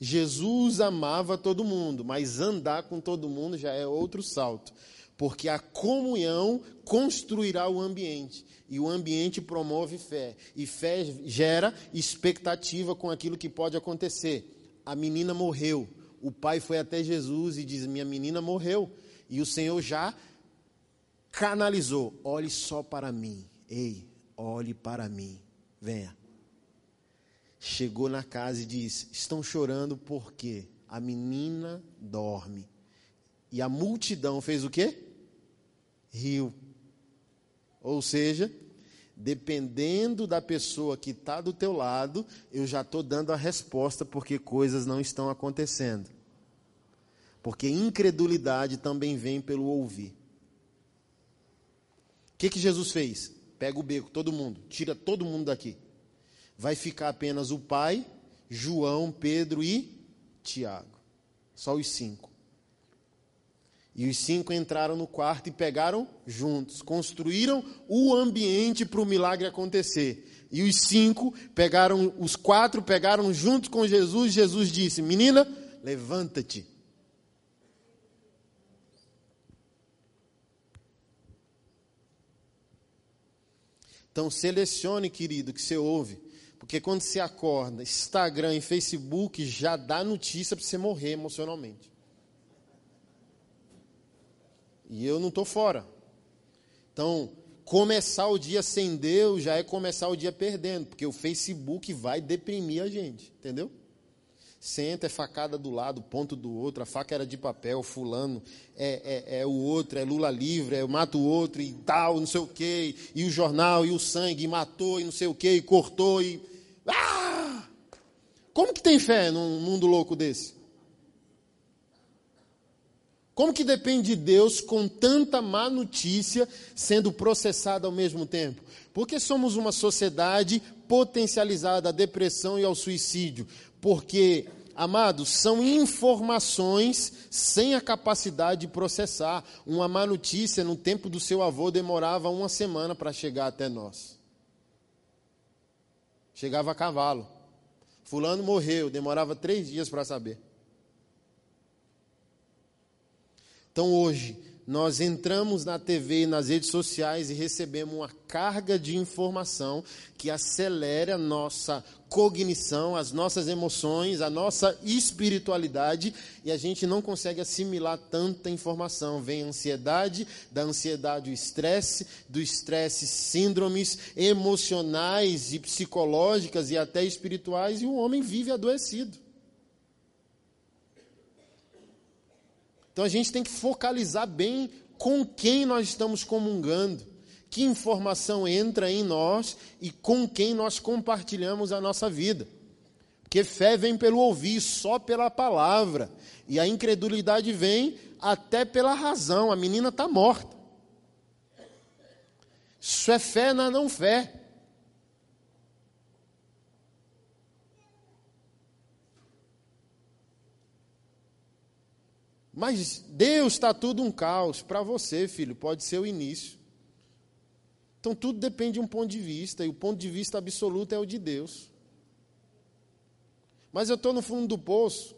Jesus amava todo mundo, mas andar com todo mundo já é outro salto. Porque a comunhão construirá o ambiente. E o ambiente promove fé. E fé gera expectativa com aquilo que pode acontecer. A menina morreu. O pai foi até Jesus e diz: Minha menina morreu. E o Senhor já canalizou: Olhe só para mim. Ei, olhe para mim. Venha chegou na casa e disse: Estão chorando porque a menina dorme. E a multidão fez o quê? Riu. Ou seja, dependendo da pessoa que está do teu lado, eu já estou dando a resposta porque coisas não estão acontecendo. Porque incredulidade também vem pelo ouvir. O que, que Jesus fez? Pega o beco, todo mundo, tira todo mundo daqui vai ficar apenas o pai, João, Pedro e Tiago. Só os cinco. E os cinco entraram no quarto e pegaram juntos, construíram o ambiente para o milagre acontecer. E os cinco pegaram, os quatro pegaram junto com Jesus. Jesus disse: Menina, levanta-te. Então selecione, querido, que você ouve. Porque quando você acorda, Instagram e Facebook já dá notícia para você morrer emocionalmente. E eu não estou fora. Então, começar o dia sem Deus já é começar o dia perdendo, porque o Facebook vai deprimir a gente, entendeu? Senta, é facada do lado, ponto do outro, a faca era de papel, fulano é, é, é o outro, é Lula livre, é eu mato o outro e tal, não sei o quê, e o jornal, e o sangue, e matou, e não sei o quê, e cortou, e ah! Como que tem fé num mundo louco desse? Como que depende de Deus com tanta má notícia sendo processada ao mesmo tempo? Porque somos uma sociedade potencializada à depressão e ao suicídio. Porque, amados, são informações sem a capacidade de processar. Uma má notícia no tempo do seu avô demorava uma semana para chegar até nós. Chegava a cavalo. Fulano morreu, demorava três dias para saber. Então hoje, nós entramos na TV e nas redes sociais e recebemos uma carga de informação que acelera a nossa cognição, as nossas emoções, a nossa espiritualidade e a gente não consegue assimilar tanta informação. Vem ansiedade, da ansiedade o estresse, do estresse síndromes emocionais e psicológicas e até espirituais e o homem vive adoecido. Então a gente tem que focalizar bem com quem nós estamos comungando, que informação entra em nós e com quem nós compartilhamos a nossa vida. Porque fé vem pelo ouvir, só pela palavra. E a incredulidade vem até pela razão. A menina está morta. Isso é fé na não fé. Mas Deus está tudo um caos. Para você, filho, pode ser o início. Então tudo depende de um ponto de vista, e o ponto de vista absoluto é o de Deus. Mas eu estou no fundo do poço.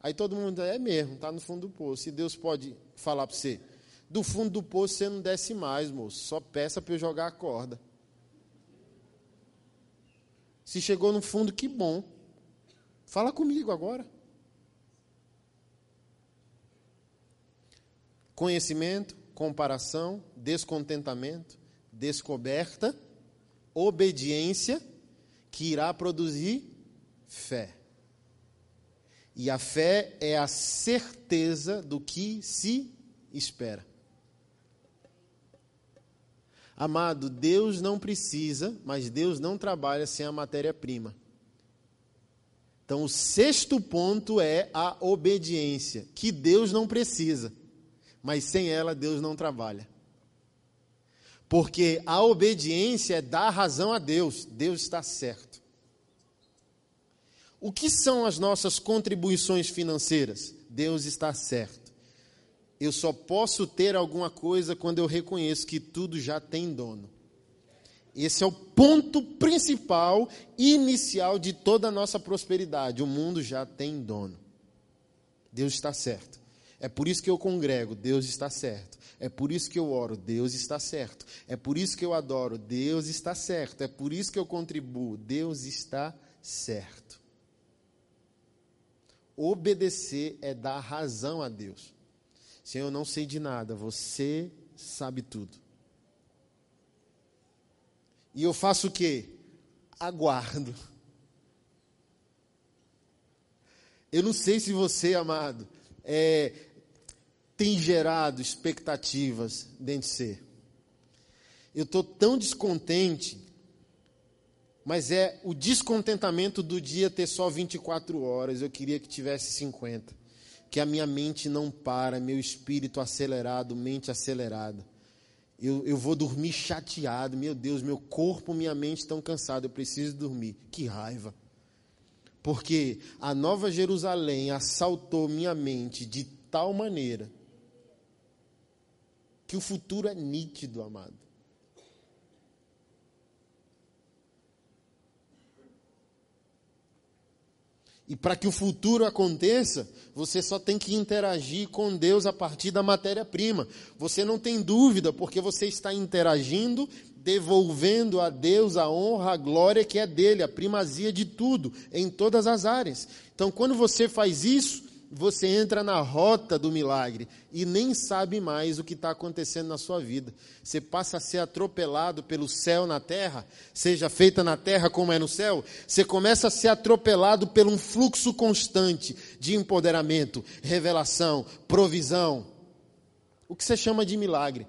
Aí todo mundo é mesmo, está no fundo do poço. E Deus pode falar para você: do fundo do poço você não desce mais, moço. Só peça para eu jogar a corda. Se chegou no fundo, que bom. Fala comigo agora. Conhecimento, comparação, descontentamento, descoberta, obediência, que irá produzir fé. E a fé é a certeza do que se espera. Amado, Deus não precisa, mas Deus não trabalha sem a matéria-prima. Então, o sexto ponto é a obediência, que Deus não precisa mas sem ela Deus não trabalha. Porque a obediência é dar razão a Deus, Deus está certo. O que são as nossas contribuições financeiras? Deus está certo. Eu só posso ter alguma coisa quando eu reconheço que tudo já tem dono. Esse é o ponto principal, inicial de toda a nossa prosperidade. O mundo já tem dono. Deus está certo. É por isso que eu congrego, Deus está certo. É por isso que eu oro, Deus está certo. É por isso que eu adoro, Deus está certo. É por isso que eu contribuo, Deus está certo. Obedecer é dar razão a Deus. Senhor, eu não sei de nada, você sabe tudo. E eu faço o quê? Aguardo. Eu não sei se você, amado, é, tem gerado expectativas dentro de você. Eu estou tão descontente, mas é o descontentamento do dia ter só 24 horas. Eu queria que tivesse 50. Que a minha mente não para, meu espírito acelerado, mente acelerada. Eu, eu vou dormir chateado, meu Deus, meu corpo, minha mente estão cansados, eu preciso dormir. Que raiva. Porque a Nova Jerusalém assaltou minha mente de tal maneira que o futuro é nítido, amado. E para que o futuro aconteça, você só tem que interagir com Deus a partir da matéria-prima. Você não tem dúvida, porque você está interagindo, devolvendo a Deus a honra, a glória que é dele, a primazia de tudo, em todas as áreas. Então, quando você faz isso, você entra na rota do milagre e nem sabe mais o que está acontecendo na sua vida. Você passa a ser atropelado pelo céu na terra, seja feita na terra como é no céu. Você começa a ser atropelado por um fluxo constante de empoderamento, revelação, provisão. O que você chama de milagre?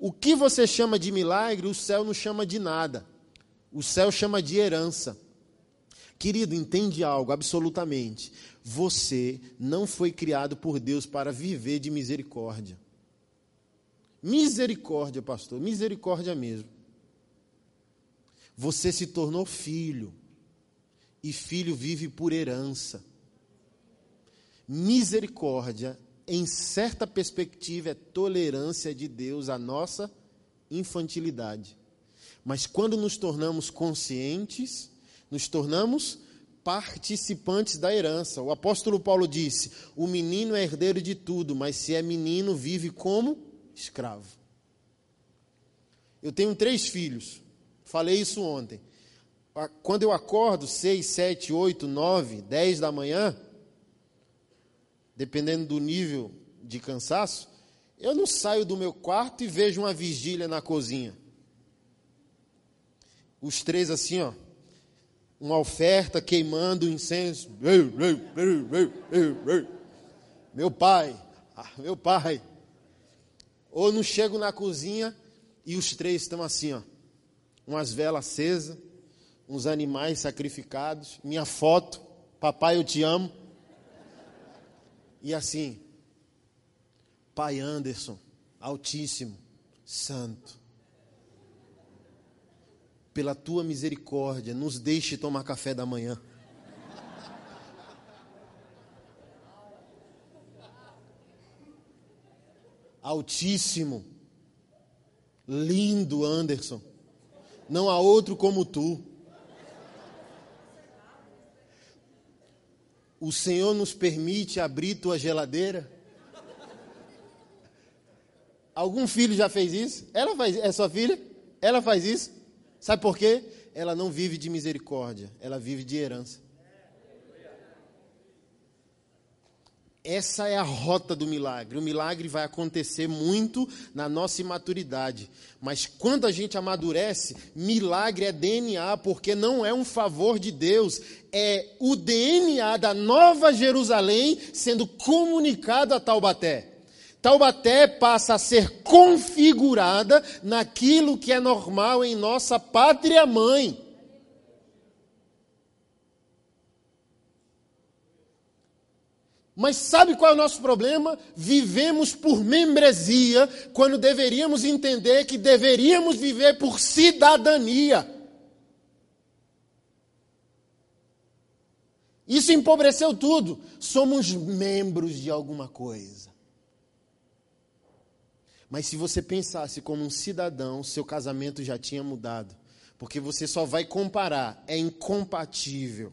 O que você chama de milagre, o céu não chama de nada. O céu chama de herança. Querido, entende algo absolutamente. Você não foi criado por Deus para viver de misericórdia. Misericórdia, pastor, misericórdia mesmo. Você se tornou filho, e filho vive por herança. Misericórdia, em certa perspectiva, é tolerância de Deus à nossa infantilidade. Mas quando nos tornamos conscientes, nos tornamos participantes da herança. O apóstolo Paulo disse: O menino é herdeiro de tudo, mas se é menino, vive como escravo. Eu tenho três filhos, falei isso ontem. Quando eu acordo, seis, sete, oito, nove, dez da manhã, dependendo do nível de cansaço, eu não saio do meu quarto e vejo uma vigília na cozinha. Os três assim, ó, uma oferta queimando incenso. Meu pai, ah, meu pai. Ou não chego na cozinha e os três estão assim, ó, umas velas acesas, uns animais sacrificados, minha foto, papai eu te amo. E assim, Pai Anderson, Altíssimo, Santo, pela tua misericórdia, nos deixe tomar café da manhã. Altíssimo, lindo Anderson, não há outro como tu. O Senhor nos permite abrir tua geladeira? Algum filho já fez isso? Ela faz, é sua filha? Ela faz isso? Sabe por quê? Ela não vive de misericórdia, ela vive de herança. Essa é a rota do milagre. O milagre vai acontecer muito na nossa imaturidade. Mas quando a gente amadurece, milagre é DNA, porque não é um favor de Deus, é o DNA da Nova Jerusalém sendo comunicado a Taubaté. Taubaté passa a ser configurada naquilo que é normal em nossa pátria mãe. Mas sabe qual é o nosso problema? Vivemos por membresia, quando deveríamos entender que deveríamos viver por cidadania. Isso empobreceu tudo. Somos membros de alguma coisa. Mas se você pensasse como um cidadão, seu casamento já tinha mudado. Porque você só vai comparar, é incompatível.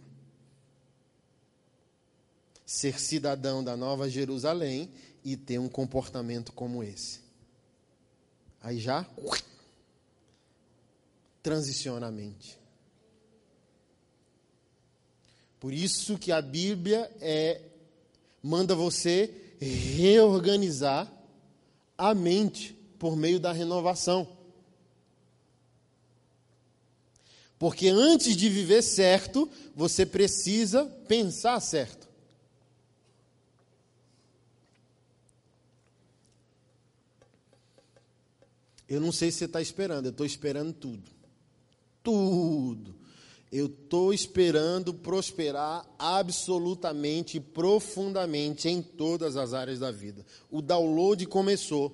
Ser cidadão da Nova Jerusalém e ter um comportamento como esse. Aí já transiciona a mente. Por isso que a Bíblia é manda você reorganizar a mente por meio da renovação. Porque antes de viver certo, você precisa pensar certo. Eu não sei se você está esperando, eu estou esperando tudo. Tudo. Eu estou esperando prosperar absolutamente profundamente em todas as áreas da vida. O download começou.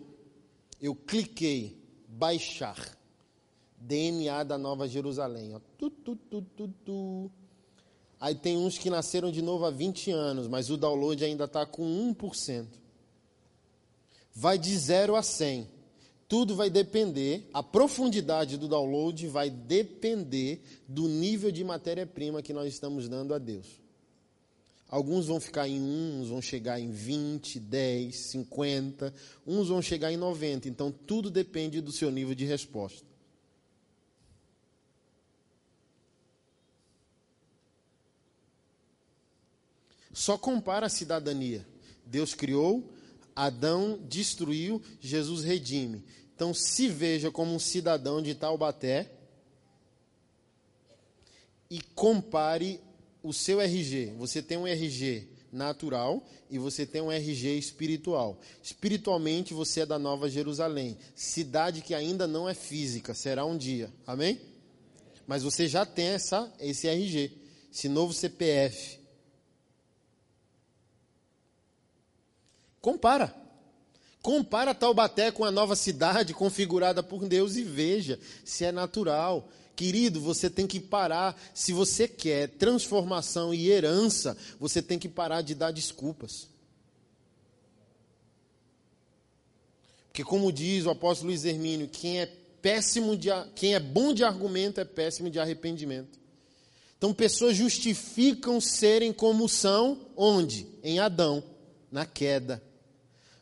Eu cliquei, baixar. DNA da Nova Jerusalém. Ó. Tu, tu, tu, tu, tu. Aí tem uns que nasceram de novo há 20 anos, mas o download ainda está com 1%. Vai de 0 a 100 tudo vai depender, a profundidade do download vai depender do nível de matéria-prima que nós estamos dando a Deus. Alguns vão ficar em 1, uns vão chegar em 20, 10, 50, uns vão chegar em 90. Então, tudo depende do seu nível de resposta. Só compara a cidadania. Deus criou, Adão destruiu, Jesus redime. Então se veja como um cidadão de Taubaté e compare o seu RG. Você tem um RG natural e você tem um RG espiritual. Espiritualmente você é da Nova Jerusalém, cidade que ainda não é física, será um dia. Amém? Mas você já tem essa esse RG, esse novo CPF. Compara. Compara Taubaté com a nova cidade configurada por Deus e veja se é natural. Querido, você tem que parar. Se você quer transformação e herança, você tem que parar de dar desculpas. Porque, como diz o apóstolo Luiz Hermínio, quem é péssimo de, quem é bom de argumento é péssimo de arrependimento. Então, pessoas justificam serem como são, onde? Em Adão, na queda.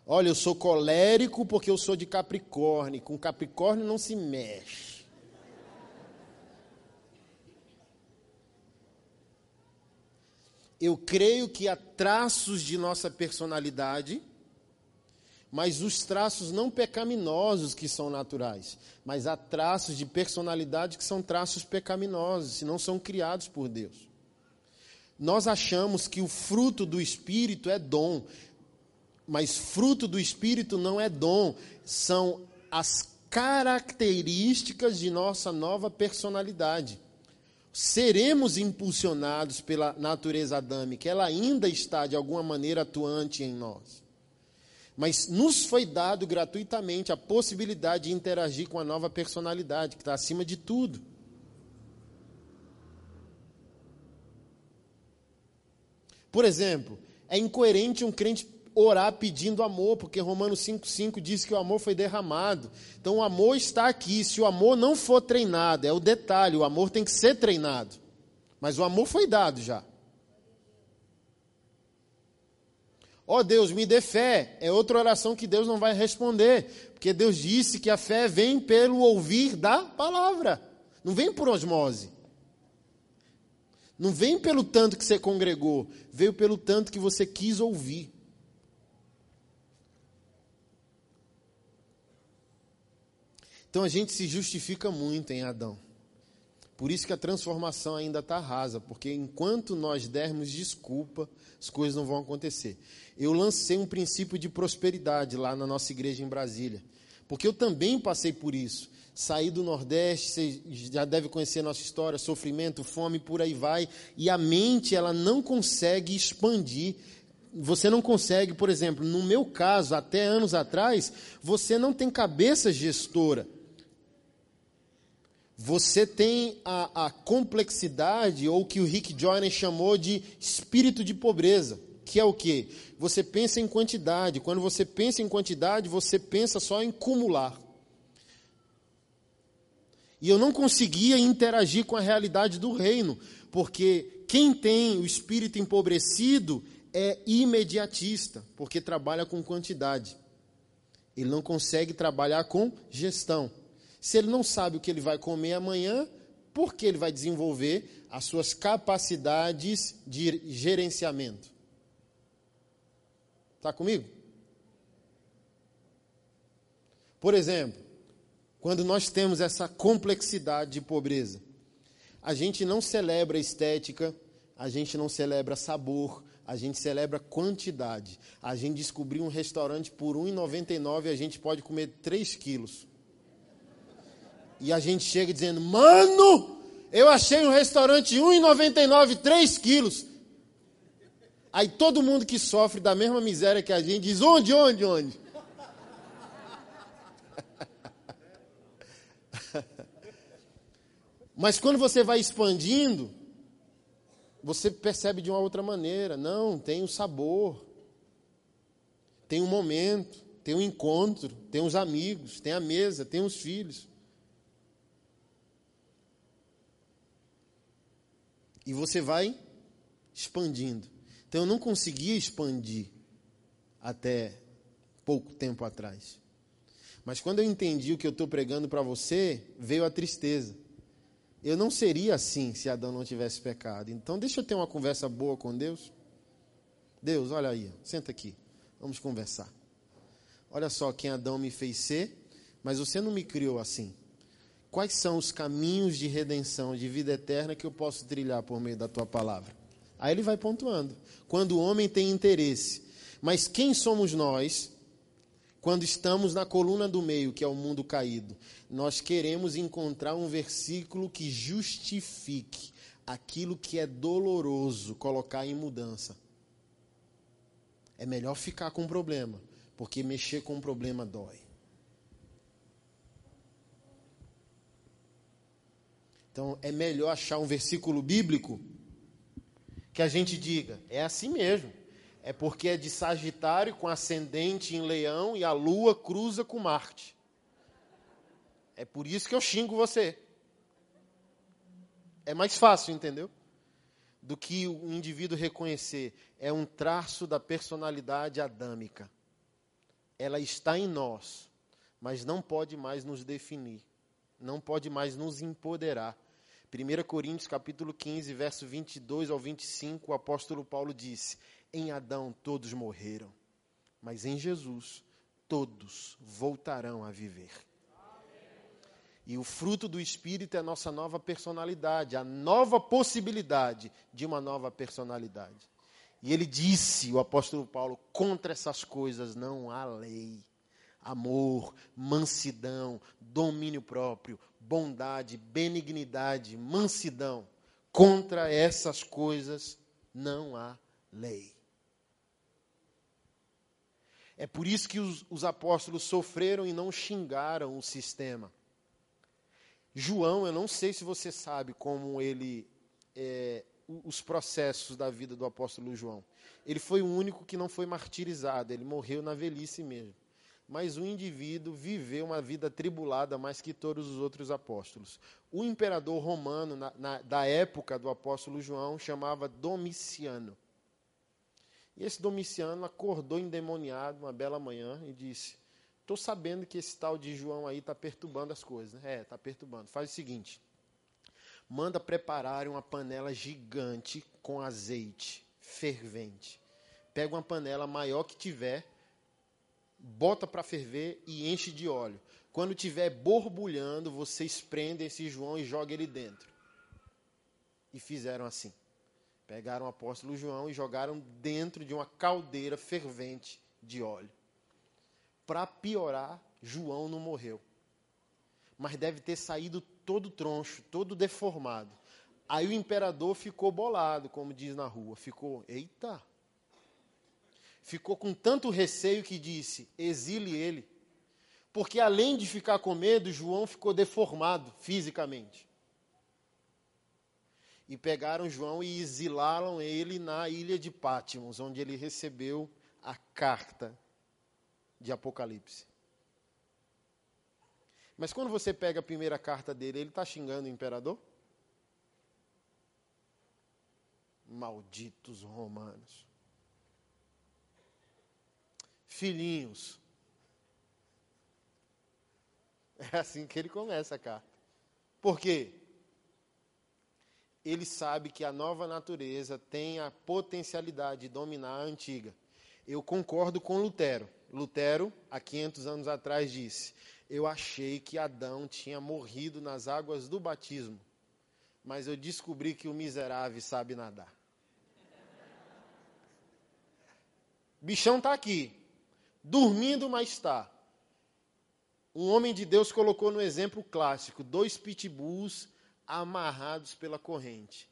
Olha, eu sou colérico porque eu sou de Capricórnio. Com Capricórnio não se mexe. Eu creio que há traços de nossa personalidade, mas os traços não pecaminosos que são naturais, mas há traços de personalidade que são traços pecaminosos, se não são criados por Deus. Nós achamos que o fruto do Espírito é dom, mas fruto do Espírito não é dom, são as características de nossa nova personalidade. Seremos impulsionados pela natureza adâmica, ela ainda está de alguma maneira atuante em nós. Mas nos foi dado gratuitamente a possibilidade de interagir com a nova personalidade, que está acima de tudo. Por exemplo, é incoerente um crente orar pedindo amor, porque Romanos 5,5 diz que o amor foi derramado. Então o amor está aqui. Se o amor não for treinado, é o detalhe: o amor tem que ser treinado. Mas o amor foi dado já. Ó oh, Deus, me dê fé. É outra oração que Deus não vai responder. Porque Deus disse que a fé vem pelo ouvir da palavra. Não vem por osmose. Não vem pelo tanto que você congregou. Veio pelo tanto que você quis ouvir. Então a gente se justifica muito em Adão. Por isso que a transformação ainda está rasa, porque enquanto nós dermos desculpa, as coisas não vão acontecer. Eu lancei um princípio de prosperidade lá na nossa igreja em Brasília, porque eu também passei por isso. Saí do Nordeste, você já deve conhecer a nossa história, sofrimento, fome, por aí vai, e a mente ela não consegue expandir você não consegue, por exemplo, no meu caso, até anos atrás, você não tem cabeça gestora você tem a, a, complexidade, ou o que o Rick Joyner chamou de espírito de pobreza, que é o que? Você pensa em quantidade. Quando você pensa em quantidade, você pensa só em acumular. E eu não conseguia interagir com a realidade do reino, porque quem tem o espírito empobrecido é imediatista, porque trabalha com quantidade. Ele não consegue trabalhar com gestão. Se ele não sabe o que ele vai comer amanhã, por que ele vai desenvolver as suas capacidades de gerenciamento? Está comigo? Por exemplo, quando nós temos essa complexidade de pobreza, a gente não celebra estética, a gente não celebra sabor, a gente celebra quantidade. A gente descobriu um restaurante por R$ 1,99 e a gente pode comer 3 quilos. E a gente chega dizendo: Mano, eu achei um restaurante 1,99, 3 quilos. Aí todo mundo que sofre da mesma miséria que a gente diz: Onde, onde, onde? Mas quando você vai expandindo, você percebe de uma outra maneira. Não, tem o um sabor, tem um momento, tem um encontro, tem os amigos, tem a mesa, tem os filhos. E você vai expandindo. Então eu não conseguia expandir até pouco tempo atrás. Mas quando eu entendi o que eu estou pregando para você, veio a tristeza. Eu não seria assim se Adão não tivesse pecado. Então deixa eu ter uma conversa boa com Deus. Deus, olha aí, senta aqui. Vamos conversar. Olha só quem Adão me fez ser, mas você não me criou assim quais são os caminhos de redenção, de vida eterna que eu posso trilhar por meio da tua palavra? Aí ele vai pontuando. Quando o homem tem interesse. Mas quem somos nós quando estamos na coluna do meio, que é o mundo caído? Nós queremos encontrar um versículo que justifique aquilo que é doloroso, colocar em mudança. É melhor ficar com o problema, porque mexer com o problema dói. Então é melhor achar um versículo bíblico que a gente diga, é assim mesmo. É porque é de Sagitário com ascendente em Leão e a lua cruza com Marte. É por isso que eu xingo você. É mais fácil, entendeu? do que o indivíduo reconhecer, é um traço da personalidade adâmica. Ela está em nós, mas não pode mais nos definir, não pode mais nos empoderar. 1 Coríntios capítulo 15, verso 22 ao 25, o apóstolo Paulo disse: Em Adão todos morreram, mas em Jesus todos voltarão a viver. E o fruto do Espírito é a nossa nova personalidade, a nova possibilidade de uma nova personalidade. E ele disse, o apóstolo Paulo, contra essas coisas não há lei. Amor, mansidão, domínio próprio, bondade, benignidade, mansidão. Contra essas coisas não há lei. É por isso que os, os apóstolos sofreram e não xingaram o sistema. João, eu não sei se você sabe como ele. É, os processos da vida do apóstolo João. Ele foi o único que não foi martirizado, ele morreu na velhice mesmo. Mas o indivíduo viveu uma vida tribulada mais que todos os outros apóstolos. O imperador romano, na, na, da época do apóstolo João, chamava Domiciano. E esse Domiciano acordou endemoniado uma bela manhã e disse: Estou sabendo que esse tal de João aí está perturbando as coisas. Né? É, está perturbando. Faz o seguinte: manda preparar uma panela gigante com azeite fervente. Pega uma panela maior que tiver, bota para ferver e enche de óleo. Quando tiver borbulhando, vocês prendem esse João e jogam ele dentro. E fizeram assim. Pegaram o apóstolo João e jogaram dentro de uma caldeira fervente de óleo. Para piorar, João não morreu. Mas deve ter saído todo troncho, todo deformado. Aí o imperador ficou bolado, como diz na rua. Ficou, eita. Ficou com tanto receio que disse: exile ele. Porque além de ficar com medo, João ficou deformado fisicamente. E pegaram João e exilaram ele na ilha de Pátimos, onde ele recebeu a carta de Apocalipse. Mas quando você pega a primeira carta dele, ele está xingando o imperador? Malditos romanos. Filhinhos. É assim que ele começa a carta. Por quê? Ele sabe que a nova natureza tem a potencialidade de dominar a antiga. Eu concordo com Lutero. Lutero, há 500 anos atrás, disse: Eu achei que Adão tinha morrido nas águas do batismo, mas eu descobri que o miserável sabe nadar. Bichão está aqui, dormindo, mas está. Um homem de Deus colocou no exemplo clássico: dois pitbulls amarrados pela corrente.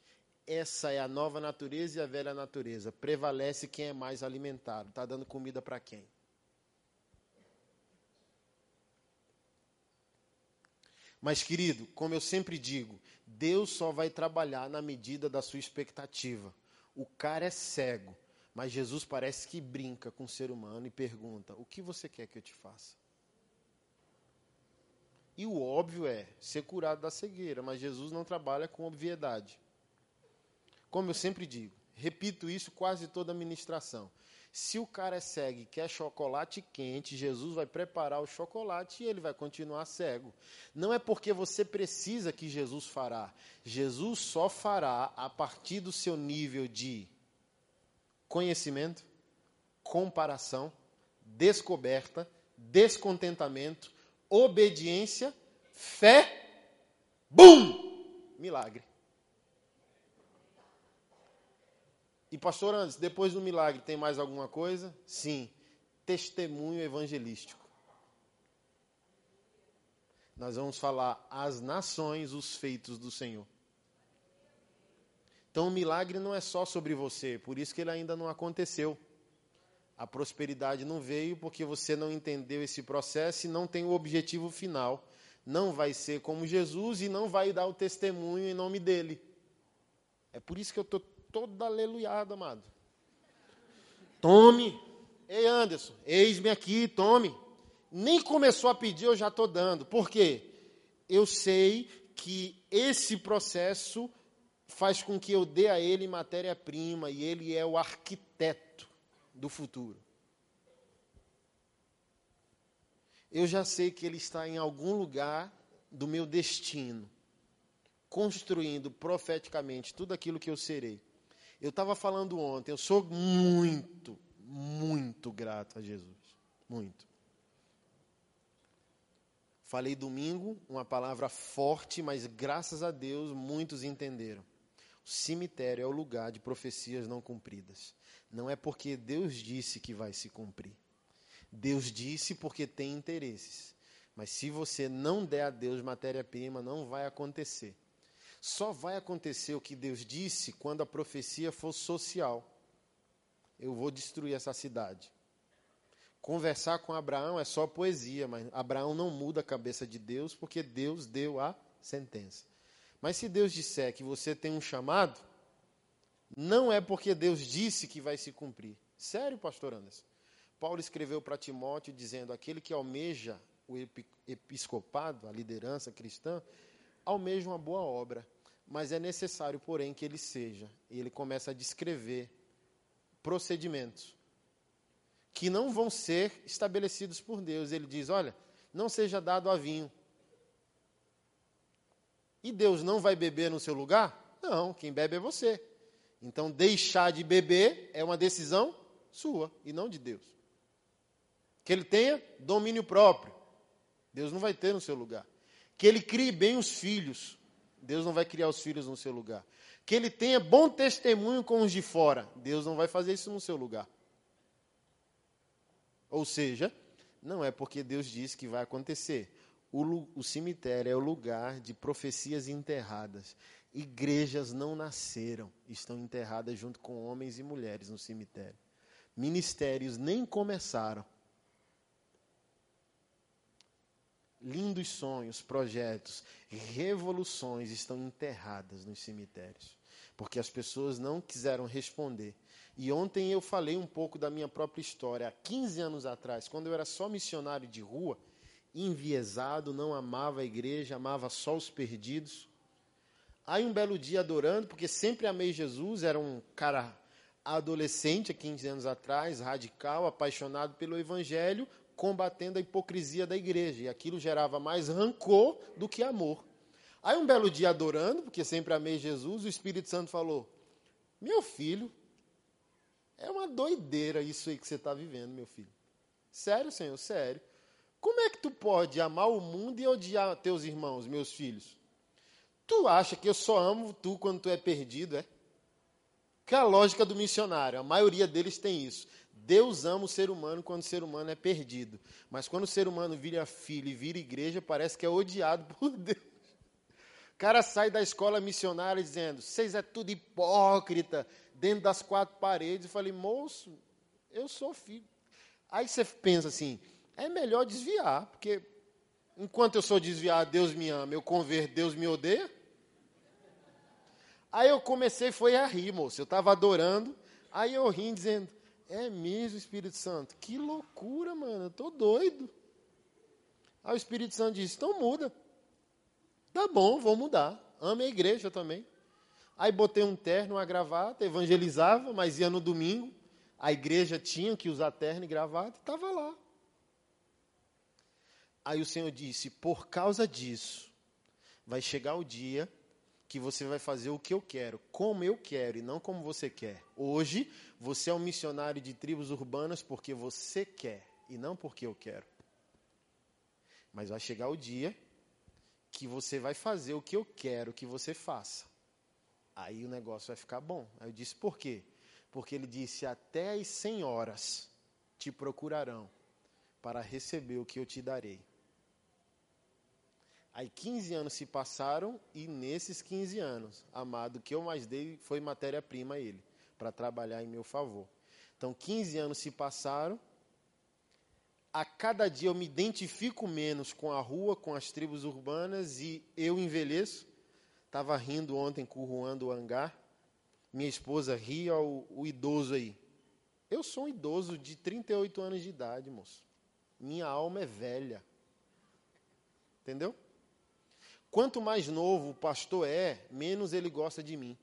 Essa é a nova natureza e a velha natureza. Prevalece quem é mais alimentado. Está dando comida para quem? Mas, querido, como eu sempre digo, Deus só vai trabalhar na medida da sua expectativa. O cara é cego, mas Jesus parece que brinca com o ser humano e pergunta: O que você quer que eu te faça? E o óbvio é ser curado da cegueira, mas Jesus não trabalha com obviedade. Como eu sempre digo, repito isso quase toda a ministração. Se o cara é cego e quer chocolate quente, Jesus vai preparar o chocolate e ele vai continuar cego. Não é porque você precisa que Jesus fará. Jesus só fará a partir do seu nível de conhecimento, comparação, descoberta, descontentamento, obediência, fé, bum! Milagre. E pastor Anderson, depois do milagre tem mais alguma coisa? Sim, testemunho evangelístico. Nós vamos falar às nações os feitos do Senhor. Então o milagre não é só sobre você, por isso que ele ainda não aconteceu. A prosperidade não veio porque você não entendeu esse processo e não tem o objetivo final. Não vai ser como Jesus e não vai dar o testemunho em nome dele. É por isso que eu estou todo aleluiado, amado. Tome. Ei, Anderson, eis-me aqui, tome. Nem começou a pedir, eu já estou dando. Por quê? Eu sei que esse processo faz com que eu dê a ele matéria-prima e ele é o arquiteto do futuro. Eu já sei que ele está em algum lugar do meu destino, construindo profeticamente tudo aquilo que eu serei. Eu estava falando ontem, eu sou muito, muito grato a Jesus. Muito. Falei domingo, uma palavra forte, mas graças a Deus muitos entenderam. O cemitério é o lugar de profecias não cumpridas. Não é porque Deus disse que vai se cumprir. Deus disse porque tem interesses. Mas se você não der a Deus matéria-prima, não vai acontecer. Só vai acontecer o que Deus disse quando a profecia for social. Eu vou destruir essa cidade. Conversar com Abraão é só poesia, mas Abraão não muda a cabeça de Deus porque Deus deu a sentença. Mas se Deus disser que você tem um chamado, não é porque Deus disse que vai se cumprir. Sério, pastor Anderson? Paulo escreveu para Timóteo dizendo: aquele que almeja o episcopado, a liderança cristã, almeja uma boa obra, mas é necessário, porém, que ele seja. E ele começa a descrever procedimentos que não vão ser estabelecidos por Deus. Ele diz: olha, não seja dado a vinho. E Deus não vai beber no seu lugar? Não, quem bebe é você. Então, deixar de beber é uma decisão sua e não de Deus. Que ele tenha domínio próprio. Deus não vai ter no seu lugar. Que ele crie bem os filhos. Deus não vai criar os filhos no seu lugar. Que ele tenha bom testemunho com os de fora. Deus não vai fazer isso no seu lugar. Ou seja, não é porque Deus disse que vai acontecer. O, o, cemitério é o lugar de profecias enterradas. Igrejas não nasceram, estão enterradas junto com homens e mulheres no cemitério. Ministérios nem começaram. Lindos sonhos, projetos, revoluções estão enterradas nos cemitérios, porque as pessoas não quiseram responder e ontem eu falei um pouco da minha própria história. Há 15 anos atrás, quando eu era só missionário de rua, enviesado, não amava a igreja, amava só os perdidos. Aí um belo dia adorando, porque sempre amei Jesus, era um cara adolescente há 15 anos atrás, radical, apaixonado pelo evangelho, combatendo a hipocrisia da igreja. E aquilo gerava mais rancor do que amor. Aí um belo dia adorando, porque sempre amei Jesus, o Espírito Santo falou: Meu filho, é uma doideira isso aí que você está vivendo, meu filho. Sério, Senhor, sério. Como é que tu pode amar o mundo e odiar teus irmãos, meus filhos? Tu acha que eu só amo tu quando tu é perdido, é? Que é a lógica do missionário, a maioria deles tem isso. Deus ama o ser humano quando o ser humano é perdido. Mas quando o ser humano vira filho e vira igreja, parece que é odiado por Deus. O cara sai da escola missionária dizendo: vocês é tudo hipócrita, dentro das quatro paredes. Eu falei, moço, eu sou filho. Aí você pensa assim, é melhor desviar, porque enquanto eu sou desviado, Deus me ama, eu converto, Deus me odeia. Aí eu comecei foi a rir, moço. Eu estava adorando, aí eu ri dizendo, é mesmo, Espírito Santo, que loucura, mano, eu tô doido. Aí o Espírito Santo disse, então muda. Tá bom, vou mudar. Ame a igreja também. Aí botei um terno, uma gravata, evangelizava, mas ia no domingo. A igreja tinha que usar terno e gravata, estava lá. Aí o Senhor disse: Por causa disso, vai chegar o dia que você vai fazer o que eu quero, como eu quero e não como você quer. Hoje, você é um missionário de tribos urbanas porque você quer e não porque eu quero. Mas vai chegar o dia que você vai fazer o que eu quero que você faça. Aí o negócio vai ficar bom. Aí eu disse, por quê? Porque ele disse: Até as 100 horas te procurarão para receber o que eu te darei. Aí 15 anos se passaram e nesses 15 anos, amado, o que eu mais dei foi matéria-prima a ele, para trabalhar em meu favor. Então 15 anos se passaram, a cada dia eu me identifico menos com a rua, com as tribos urbanas e eu envelheço. Estava rindo ontem com o Juan do hangar. Minha esposa ria o, o idoso aí. Eu sou um idoso de 38 anos de idade, moço. Minha alma é velha. Entendeu? Quanto mais novo o pastor é, menos ele gosta de mim.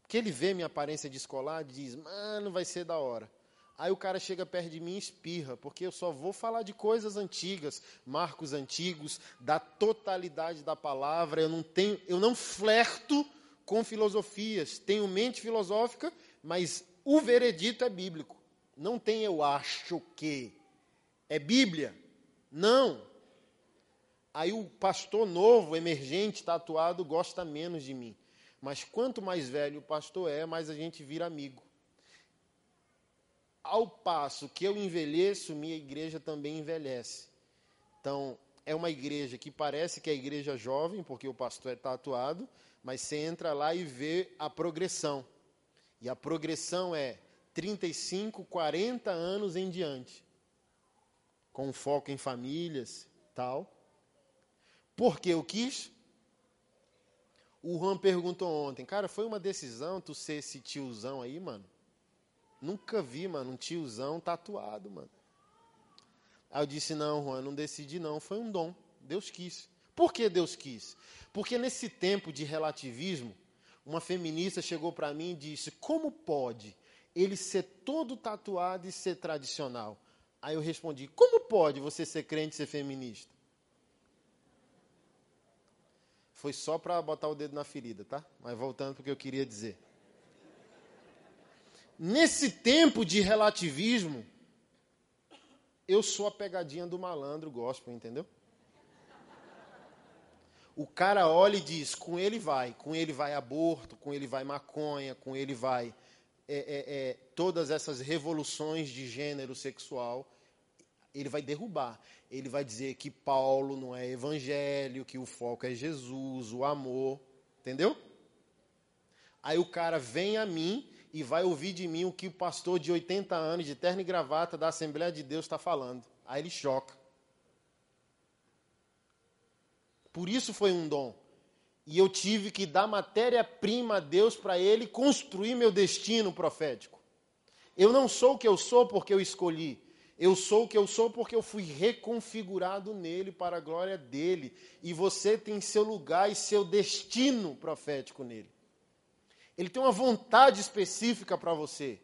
Porque ele vê minha aparência de escolar e diz, mano, vai ser da hora. Aí o cara chega perto de mim e espirra, porque eu só vou falar de coisas antigas, marcos antigos, da totalidade da palavra. Eu não tenho, eu não flerto com filosofias. Tenho mente filosófica, mas o veredito é bíblico. Não tem eu acho que. É Bíblia? Não. Aí o pastor novo, emergente, tatuado, gosta menos de mim. Mas quanto mais velho o pastor é, mais a gente vira amigo. Ao passo que eu envelheço, minha igreja também envelhece. Então, é uma igreja que parece que é igreja jovem, porque o pastor é tatuado, mas você entra lá e vê a progressão. E a progressão é 35, 40 anos em diante. Com foco em famílias, tal. Porque eu quis. O Juan perguntou ontem, cara, foi uma decisão tu ser esse tiozão aí, mano? Nunca vi, mano, um tiozão tatuado, mano. Aí eu disse, não, Juan, não decidi não, foi um dom. Deus quis. Por que Deus quis? Porque nesse tempo de relativismo, uma feminista chegou para mim e disse: Como pode ele ser todo tatuado e ser tradicional? Aí eu respondi: Como pode você ser crente e ser feminista? Foi só para botar o dedo na ferida, tá? Mas voltando para o que eu queria dizer. Nesse tempo de relativismo, eu sou a pegadinha do malandro gospel, entendeu? o cara olha e diz: com ele vai, com ele vai aborto, com ele vai maconha, com ele vai é, é, é, todas essas revoluções de gênero sexual. Ele vai derrubar. Ele vai dizer que Paulo não é evangelho, que o foco é Jesus, o amor. Entendeu? Aí o cara vem a mim e vai ouvir de mim o que o pastor de 80 anos, de terno e gravata da Assembleia de Deus está falando. Aí ele choca. Por isso foi um dom. E eu tive que dar matéria-prima a Deus para ele construir meu destino profético. Eu não sou o que eu sou porque eu escolhi. Eu sou o que eu sou porque eu fui reconfigurado nele para a glória dele. E você tem seu lugar e seu destino profético nele. Ele tem uma vontade específica para você.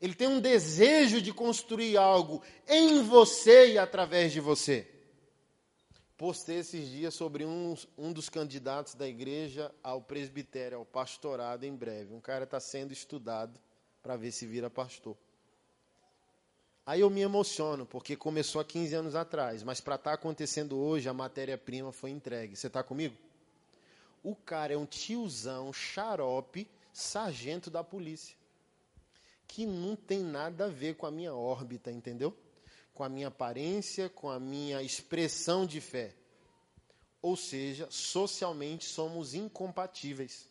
Ele tem um desejo de construir algo em você e através de você postei esses dias sobre um, um dos candidatos da igreja ao presbitério, ao pastorado em breve. Um cara está sendo estudado para ver se vira pastor. Aí eu me emociono, porque começou há 15 anos atrás, mas para estar tá acontecendo hoje, a matéria-prima foi entregue. Você está comigo? O cara é um tiozão, xarope, sargento da polícia. Que não tem nada a ver com a minha órbita, entendeu? com a minha aparência, com a minha expressão de fé. Ou seja, socialmente somos incompatíveis.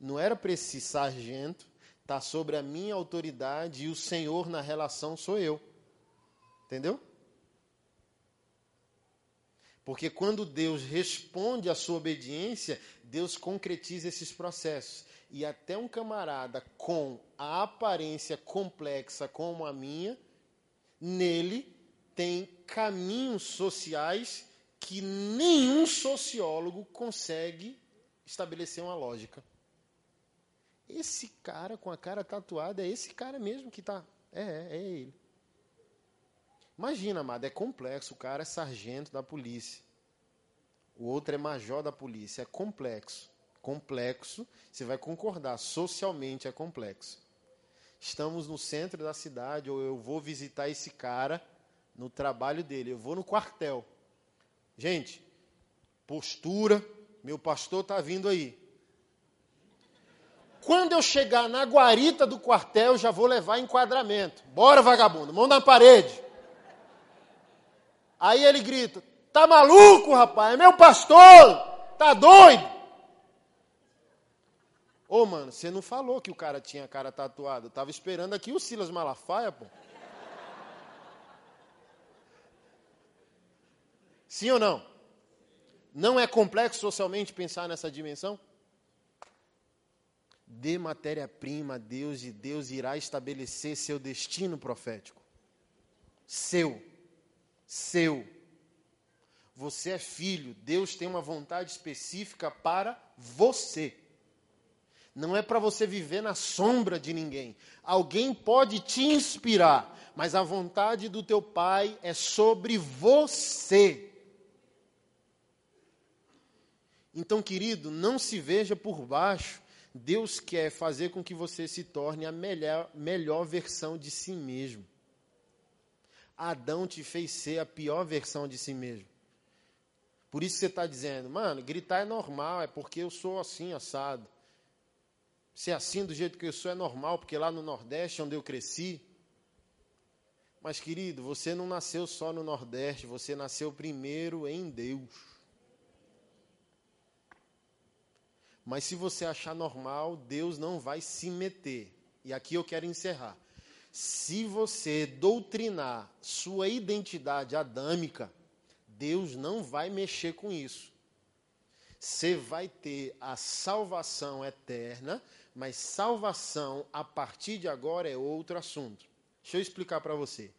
Não era para esse sargento estar tá sobre a minha autoridade e o Senhor na relação sou eu. Entendeu? Porque quando Deus responde à sua obediência, Deus concretiza esses processos. E até um camarada com a aparência complexa como a minha, nele tem caminhos sociais que nenhum sociólogo consegue estabelecer uma lógica. Esse cara com a cara tatuada é esse cara mesmo que está. É, é, é ele. Imagina, amado, é complexo. O cara é sargento da polícia. O outro é major da polícia. É complexo. Complexo, você vai concordar, socialmente é complexo estamos no centro da cidade, ou eu vou visitar esse cara no trabalho dele, eu vou no quartel. Gente, postura, meu pastor está vindo aí. Quando eu chegar na guarita do quartel, já vou levar enquadramento. Bora, vagabundo, mão na parede. Aí ele grita: Tá maluco, rapaz? É meu pastor! Tá doido? Ô, mano, você não falou que o cara tinha a cara tatuada. Eu tava esperando aqui o Silas Malafaia, pô. Sim ou não? Não é complexo socialmente pensar nessa dimensão? Dê matéria-prima a Deus e Deus irá estabelecer seu destino profético. Seu. Seu. Você é filho. Deus tem uma vontade específica para você. Não é para você viver na sombra de ninguém. Alguém pode te inspirar, mas a vontade do teu pai é sobre você. Então, querido, não se veja por baixo. Deus quer fazer com que você se torne a melhor, melhor versão de si mesmo. Adão te fez ser a pior versão de si mesmo. Por isso você está dizendo, mano, gritar é normal, é porque eu sou assim, assado. Ser assim do jeito que eu sou é normal, porque lá no Nordeste, onde eu cresci. Mas, querido, você não nasceu só no Nordeste, você nasceu primeiro em Deus. Mas se você achar normal, Deus não vai se meter. E aqui eu quero encerrar. Se você doutrinar sua identidade adâmica, Deus não vai mexer com isso. Você vai ter a salvação eterna, mas salvação a partir de agora é outro assunto. Deixa eu explicar para você.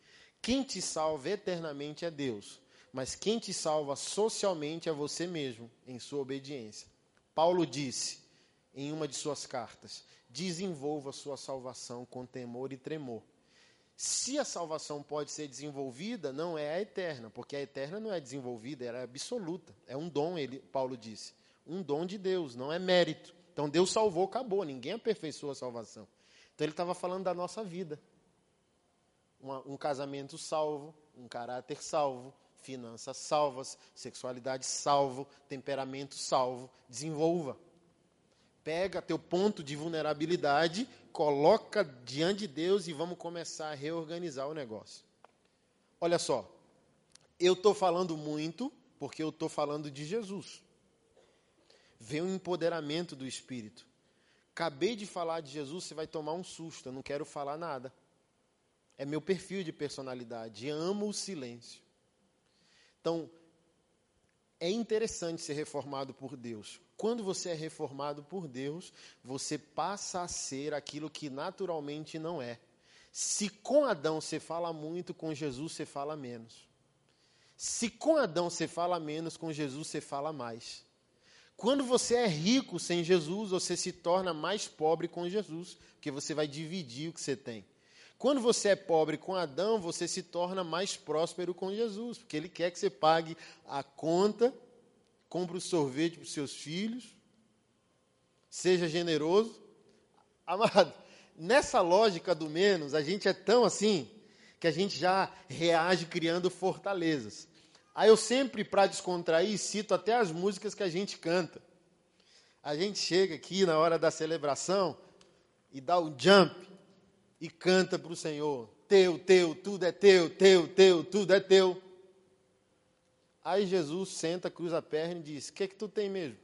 Quem te salva eternamente é Deus, mas quem te salva socialmente é você mesmo, em sua obediência. Paulo disse em uma de suas cartas: desenvolva sua salvação com temor e tremor. Se a salvação pode ser desenvolvida, não é a eterna, porque a eterna não é desenvolvida, ela é absoluta. É um dom, ele, Paulo disse. Um dom de Deus, não é mérito. Então Deus salvou, acabou, ninguém aperfeiçoou a salvação. Então ele estava falando da nossa vida. Uma, um casamento salvo, um caráter salvo, finanças salvas, sexualidade salvo, temperamento salvo, desenvolva. Pega teu ponto de vulnerabilidade, coloca diante de Deus e vamos começar a reorganizar o negócio. Olha só, eu estou falando muito porque eu estou falando de Jesus. Vem o empoderamento do Espírito. Acabei de falar de Jesus, você vai tomar um susto, eu não quero falar nada. É meu perfil de personalidade, amo o silêncio. Então, é interessante ser reformado por Deus. Quando você é reformado por Deus, você passa a ser aquilo que naturalmente não é. Se com Adão você fala muito, com Jesus você fala menos. Se com Adão você fala menos, com Jesus você fala mais. Quando você é rico sem Jesus, você se torna mais pobre com Jesus, porque você vai dividir o que você tem. Quando você é pobre com Adão, você se torna mais próspero com Jesus, porque ele quer que você pague a conta, compre o sorvete para os seus filhos, seja generoso. Amado, nessa lógica do menos, a gente é tão assim que a gente já reage criando fortalezas. Aí eu sempre, para descontrair, cito até as músicas que a gente canta. A gente chega aqui na hora da celebração e dá o jump e canta para o Senhor: Teu, teu, tudo é teu, teu, teu, tudo é teu. Aí Jesus senta, cruza a perna e diz: O que, é que tu tem mesmo?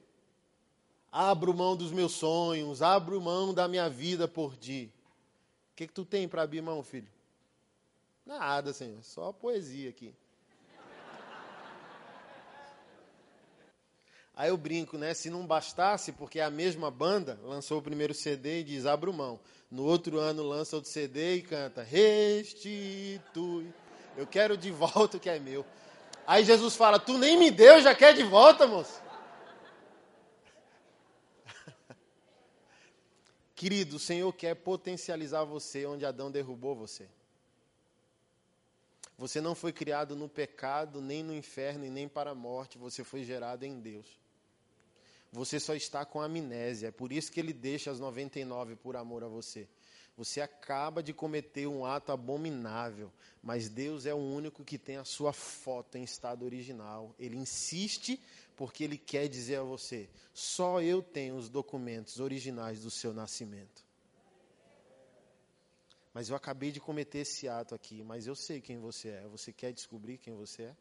Abro mão dos meus sonhos, abro mão da minha vida por ti. O que, é que tu tem para abrir mão, filho? Nada, Senhor, só poesia aqui. Aí eu brinco, né? Se não bastasse, porque a mesma banda lançou o primeiro CD e diz: abro mão. No outro ano lança outro CD e canta: Restitui. Eu quero de volta o que é meu. Aí Jesus fala: Tu nem me deu, já quer de volta, moço? Querido, o Senhor quer potencializar você onde Adão derrubou você. Você não foi criado no pecado, nem no inferno e nem para a morte. Você foi gerado em Deus. Você só está com amnésia. É por isso que ele deixa as 99 por amor a você. Você acaba de cometer um ato abominável, mas Deus é o único que tem a sua foto em estado original. Ele insiste porque ele quer dizer a você: só eu tenho os documentos originais do seu nascimento. Mas eu acabei de cometer esse ato aqui, mas eu sei quem você é. Você quer descobrir quem você é?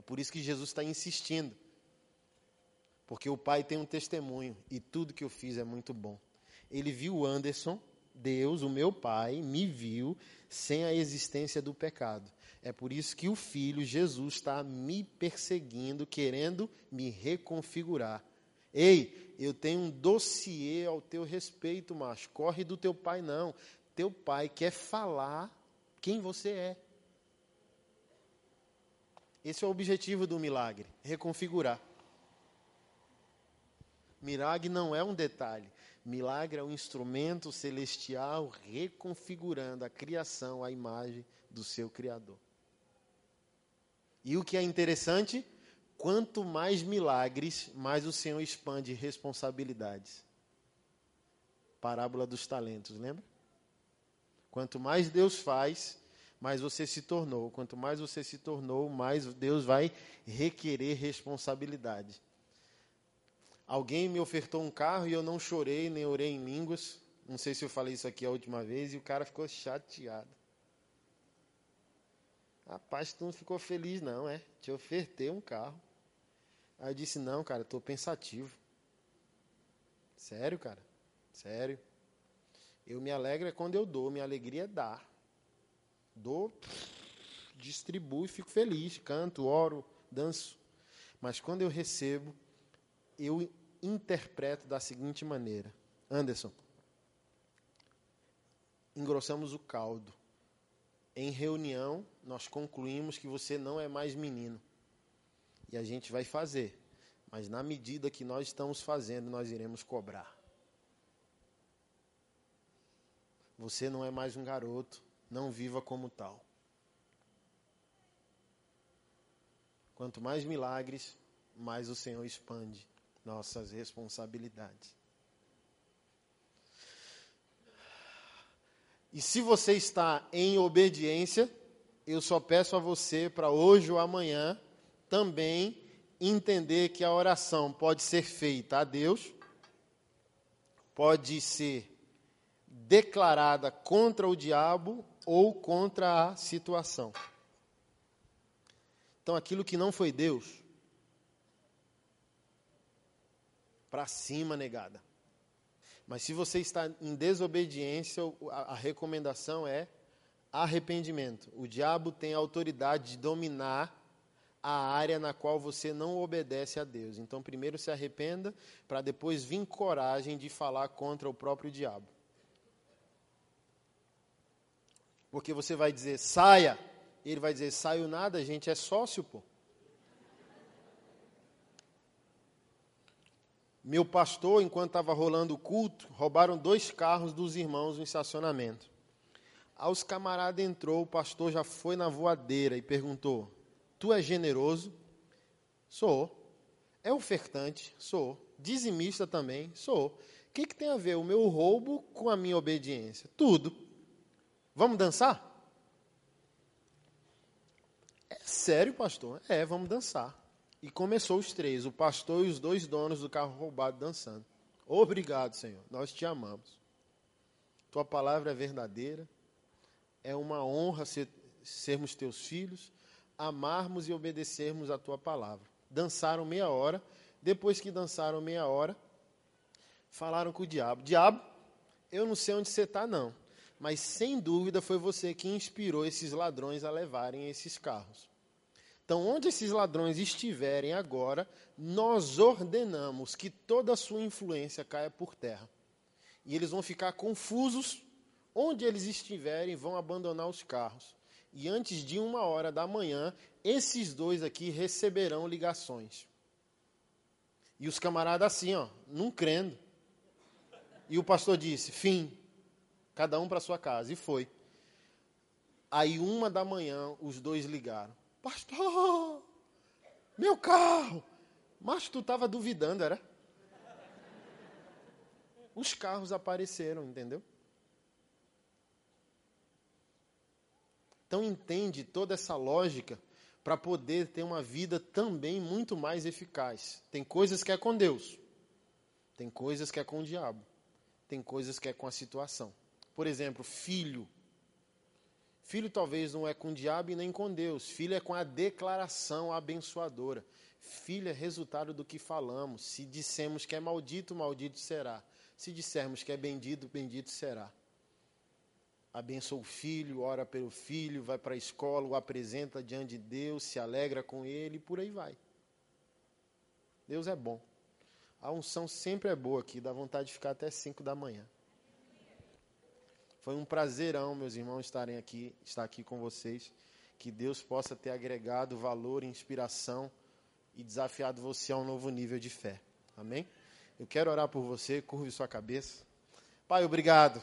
É por isso que Jesus está insistindo. Porque o Pai tem um testemunho e tudo que eu fiz é muito bom. Ele viu o Anderson, Deus, o meu Pai, me viu sem a existência do pecado. É por isso que o Filho, Jesus, está me perseguindo, querendo me reconfigurar. Ei, eu tenho um dossiê ao teu respeito, macho. Corre do teu pai, não. Teu pai quer falar quem você é. Esse é o objetivo do milagre: reconfigurar. Milagre não é um detalhe. Milagre é um instrumento celestial reconfigurando a criação à imagem do seu Criador. E o que é interessante, quanto mais milagres, mais o Senhor expande responsabilidades. Parábola dos talentos, lembra? Quanto mais Deus faz, mais você se tornou. Quanto mais você se tornou, mais Deus vai requerer responsabilidade. Alguém me ofertou um carro e eu não chorei, nem orei em línguas. Não sei se eu falei isso aqui a última vez e o cara ficou chateado. Rapaz, tu não ficou feliz, não, é? Te ofertei um carro. Aí eu disse: Não, cara, estou pensativo. Sério, cara? Sério. Eu me alegro é quando eu dou, minha alegria é dar. Dou, distribuo e fico feliz, canto, oro, danço. Mas quando eu recebo, eu interpreto da seguinte maneira: Anderson, engrossamos o caldo. Em reunião, nós concluímos que você não é mais menino. E a gente vai fazer. Mas na medida que nós estamos fazendo, nós iremos cobrar. Você não é mais um garoto, não viva como tal. Quanto mais milagres, mais o Senhor expande nossas responsabilidades. E se você está em obediência, eu só peço a você para hoje ou amanhã também entender que a oração pode ser feita a Deus, pode ser declarada contra o diabo ou contra a situação. Então, aquilo que não foi Deus, para cima negada. Mas se você está em desobediência, a, recomendação é arrependimento. O diabo tem a autoridade de dominar a área na qual você não obedece a Deus. Então, primeiro se arrependa, para depois vir coragem de falar contra o próprio diabo. Porque você vai dizer, saia. Ele vai dizer, saio nada, a gente é sócio, pô. Meu pastor, enquanto estava rolando o culto, roubaram dois carros dos irmãos no estacionamento. Aí os camaradas entrou, o pastor já foi na voadeira e perguntou: Tu é generoso? Sou. É ofertante? Sou. Dizimista também? Sou. O que, que tem a ver o meu roubo com a minha obediência? Tudo. Vamos dançar? É sério, pastor? É, vamos dançar. E começou os três, o pastor e os dois donos do carro roubado dançando. Obrigado, Senhor. Nós te amamos. Tua palavra é verdadeira. É uma honra ser, sermos teus filhos, amarmos e obedecermos a tua palavra. Dançaram meia hora. Depois que dançaram meia hora, falaram com o diabo: Diabo, eu não sei onde você está, não mas sem dúvida foi você que inspirou esses ladrões a levarem esses carros. Então, onde esses ladrões estiverem agora, nós ordenamos que toda a sua influência caia por terra. E eles vão ficar confusos. Onde eles estiverem, vão abandonar os carros. E antes de uma hora da manhã, esses dois aqui receberão ligações. E os camaradas assim, ó, não crendo. E o pastor disse: fim cada um para sua casa. E foi. Aí, uma da manhã, os dois ligaram: Pastor, meu carro. Mas tu estava duvidando, era? Os carros apareceram, entendeu? Então, entende toda essa lógica para poder ter uma vida também muito mais eficaz. Tem coisas que é com Deus, tem coisas que é com o diabo, tem coisas que é com a situação. Por exemplo, filho. Filho talvez não é com o diabo e nem com Deus. Filho é com a declaração abençoadora. Filho é resultado do que falamos. Se dissemos que é maldito, maldito será. Se dissermos que é bendito, bendito será. Abençoa o filho, ora pelo filho, vai para a escola, o apresenta diante de Deus, se alegra com ele e por aí vai. Deus é bom. A unção sempre é boa aqui, dá vontade de ficar até 5 da manhã. Foi um prazerão, meus irmãos, estarem aqui, estar aqui com vocês. Que Deus possa ter agregado valor, inspiração e desafiado você a um novo nível de fé. Amém? Eu quero orar por você, curve sua cabeça. Pai, obrigado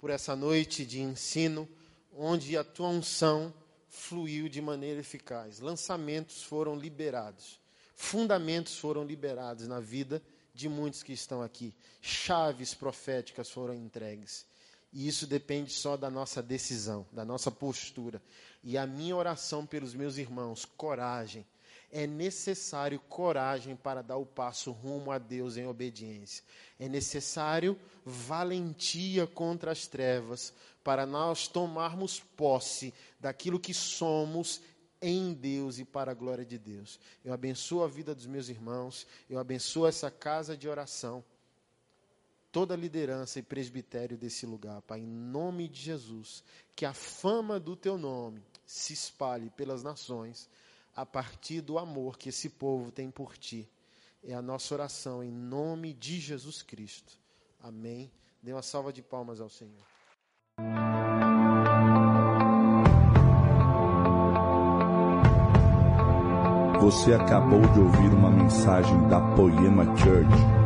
por essa noite de ensino, onde a tua unção fluiu de maneira eficaz. Lançamentos foram liberados, fundamentos foram liberados na vida de muitos que estão aqui. Chaves proféticas foram entregues. E isso depende só da nossa decisão, da nossa postura. E a minha oração pelos meus irmãos, coragem é necessário coragem para dar o passo rumo a Deus em obediência. É necessário valentia contra as trevas para nós tomarmos posse daquilo que somos em Deus e para a glória de Deus. Eu abençoo a vida dos meus irmãos, eu abençoo essa casa de oração, toda a liderança e presbitério desse lugar, Pai, em nome de Jesus, que a fama do teu nome se espalhe pelas nações a partir do amor que esse povo tem por ti. É a nossa oração em nome de Jesus Cristo. Amém. Dê uma salva de palmas ao Senhor. Você acabou de ouvir uma mensagem da Poema Church.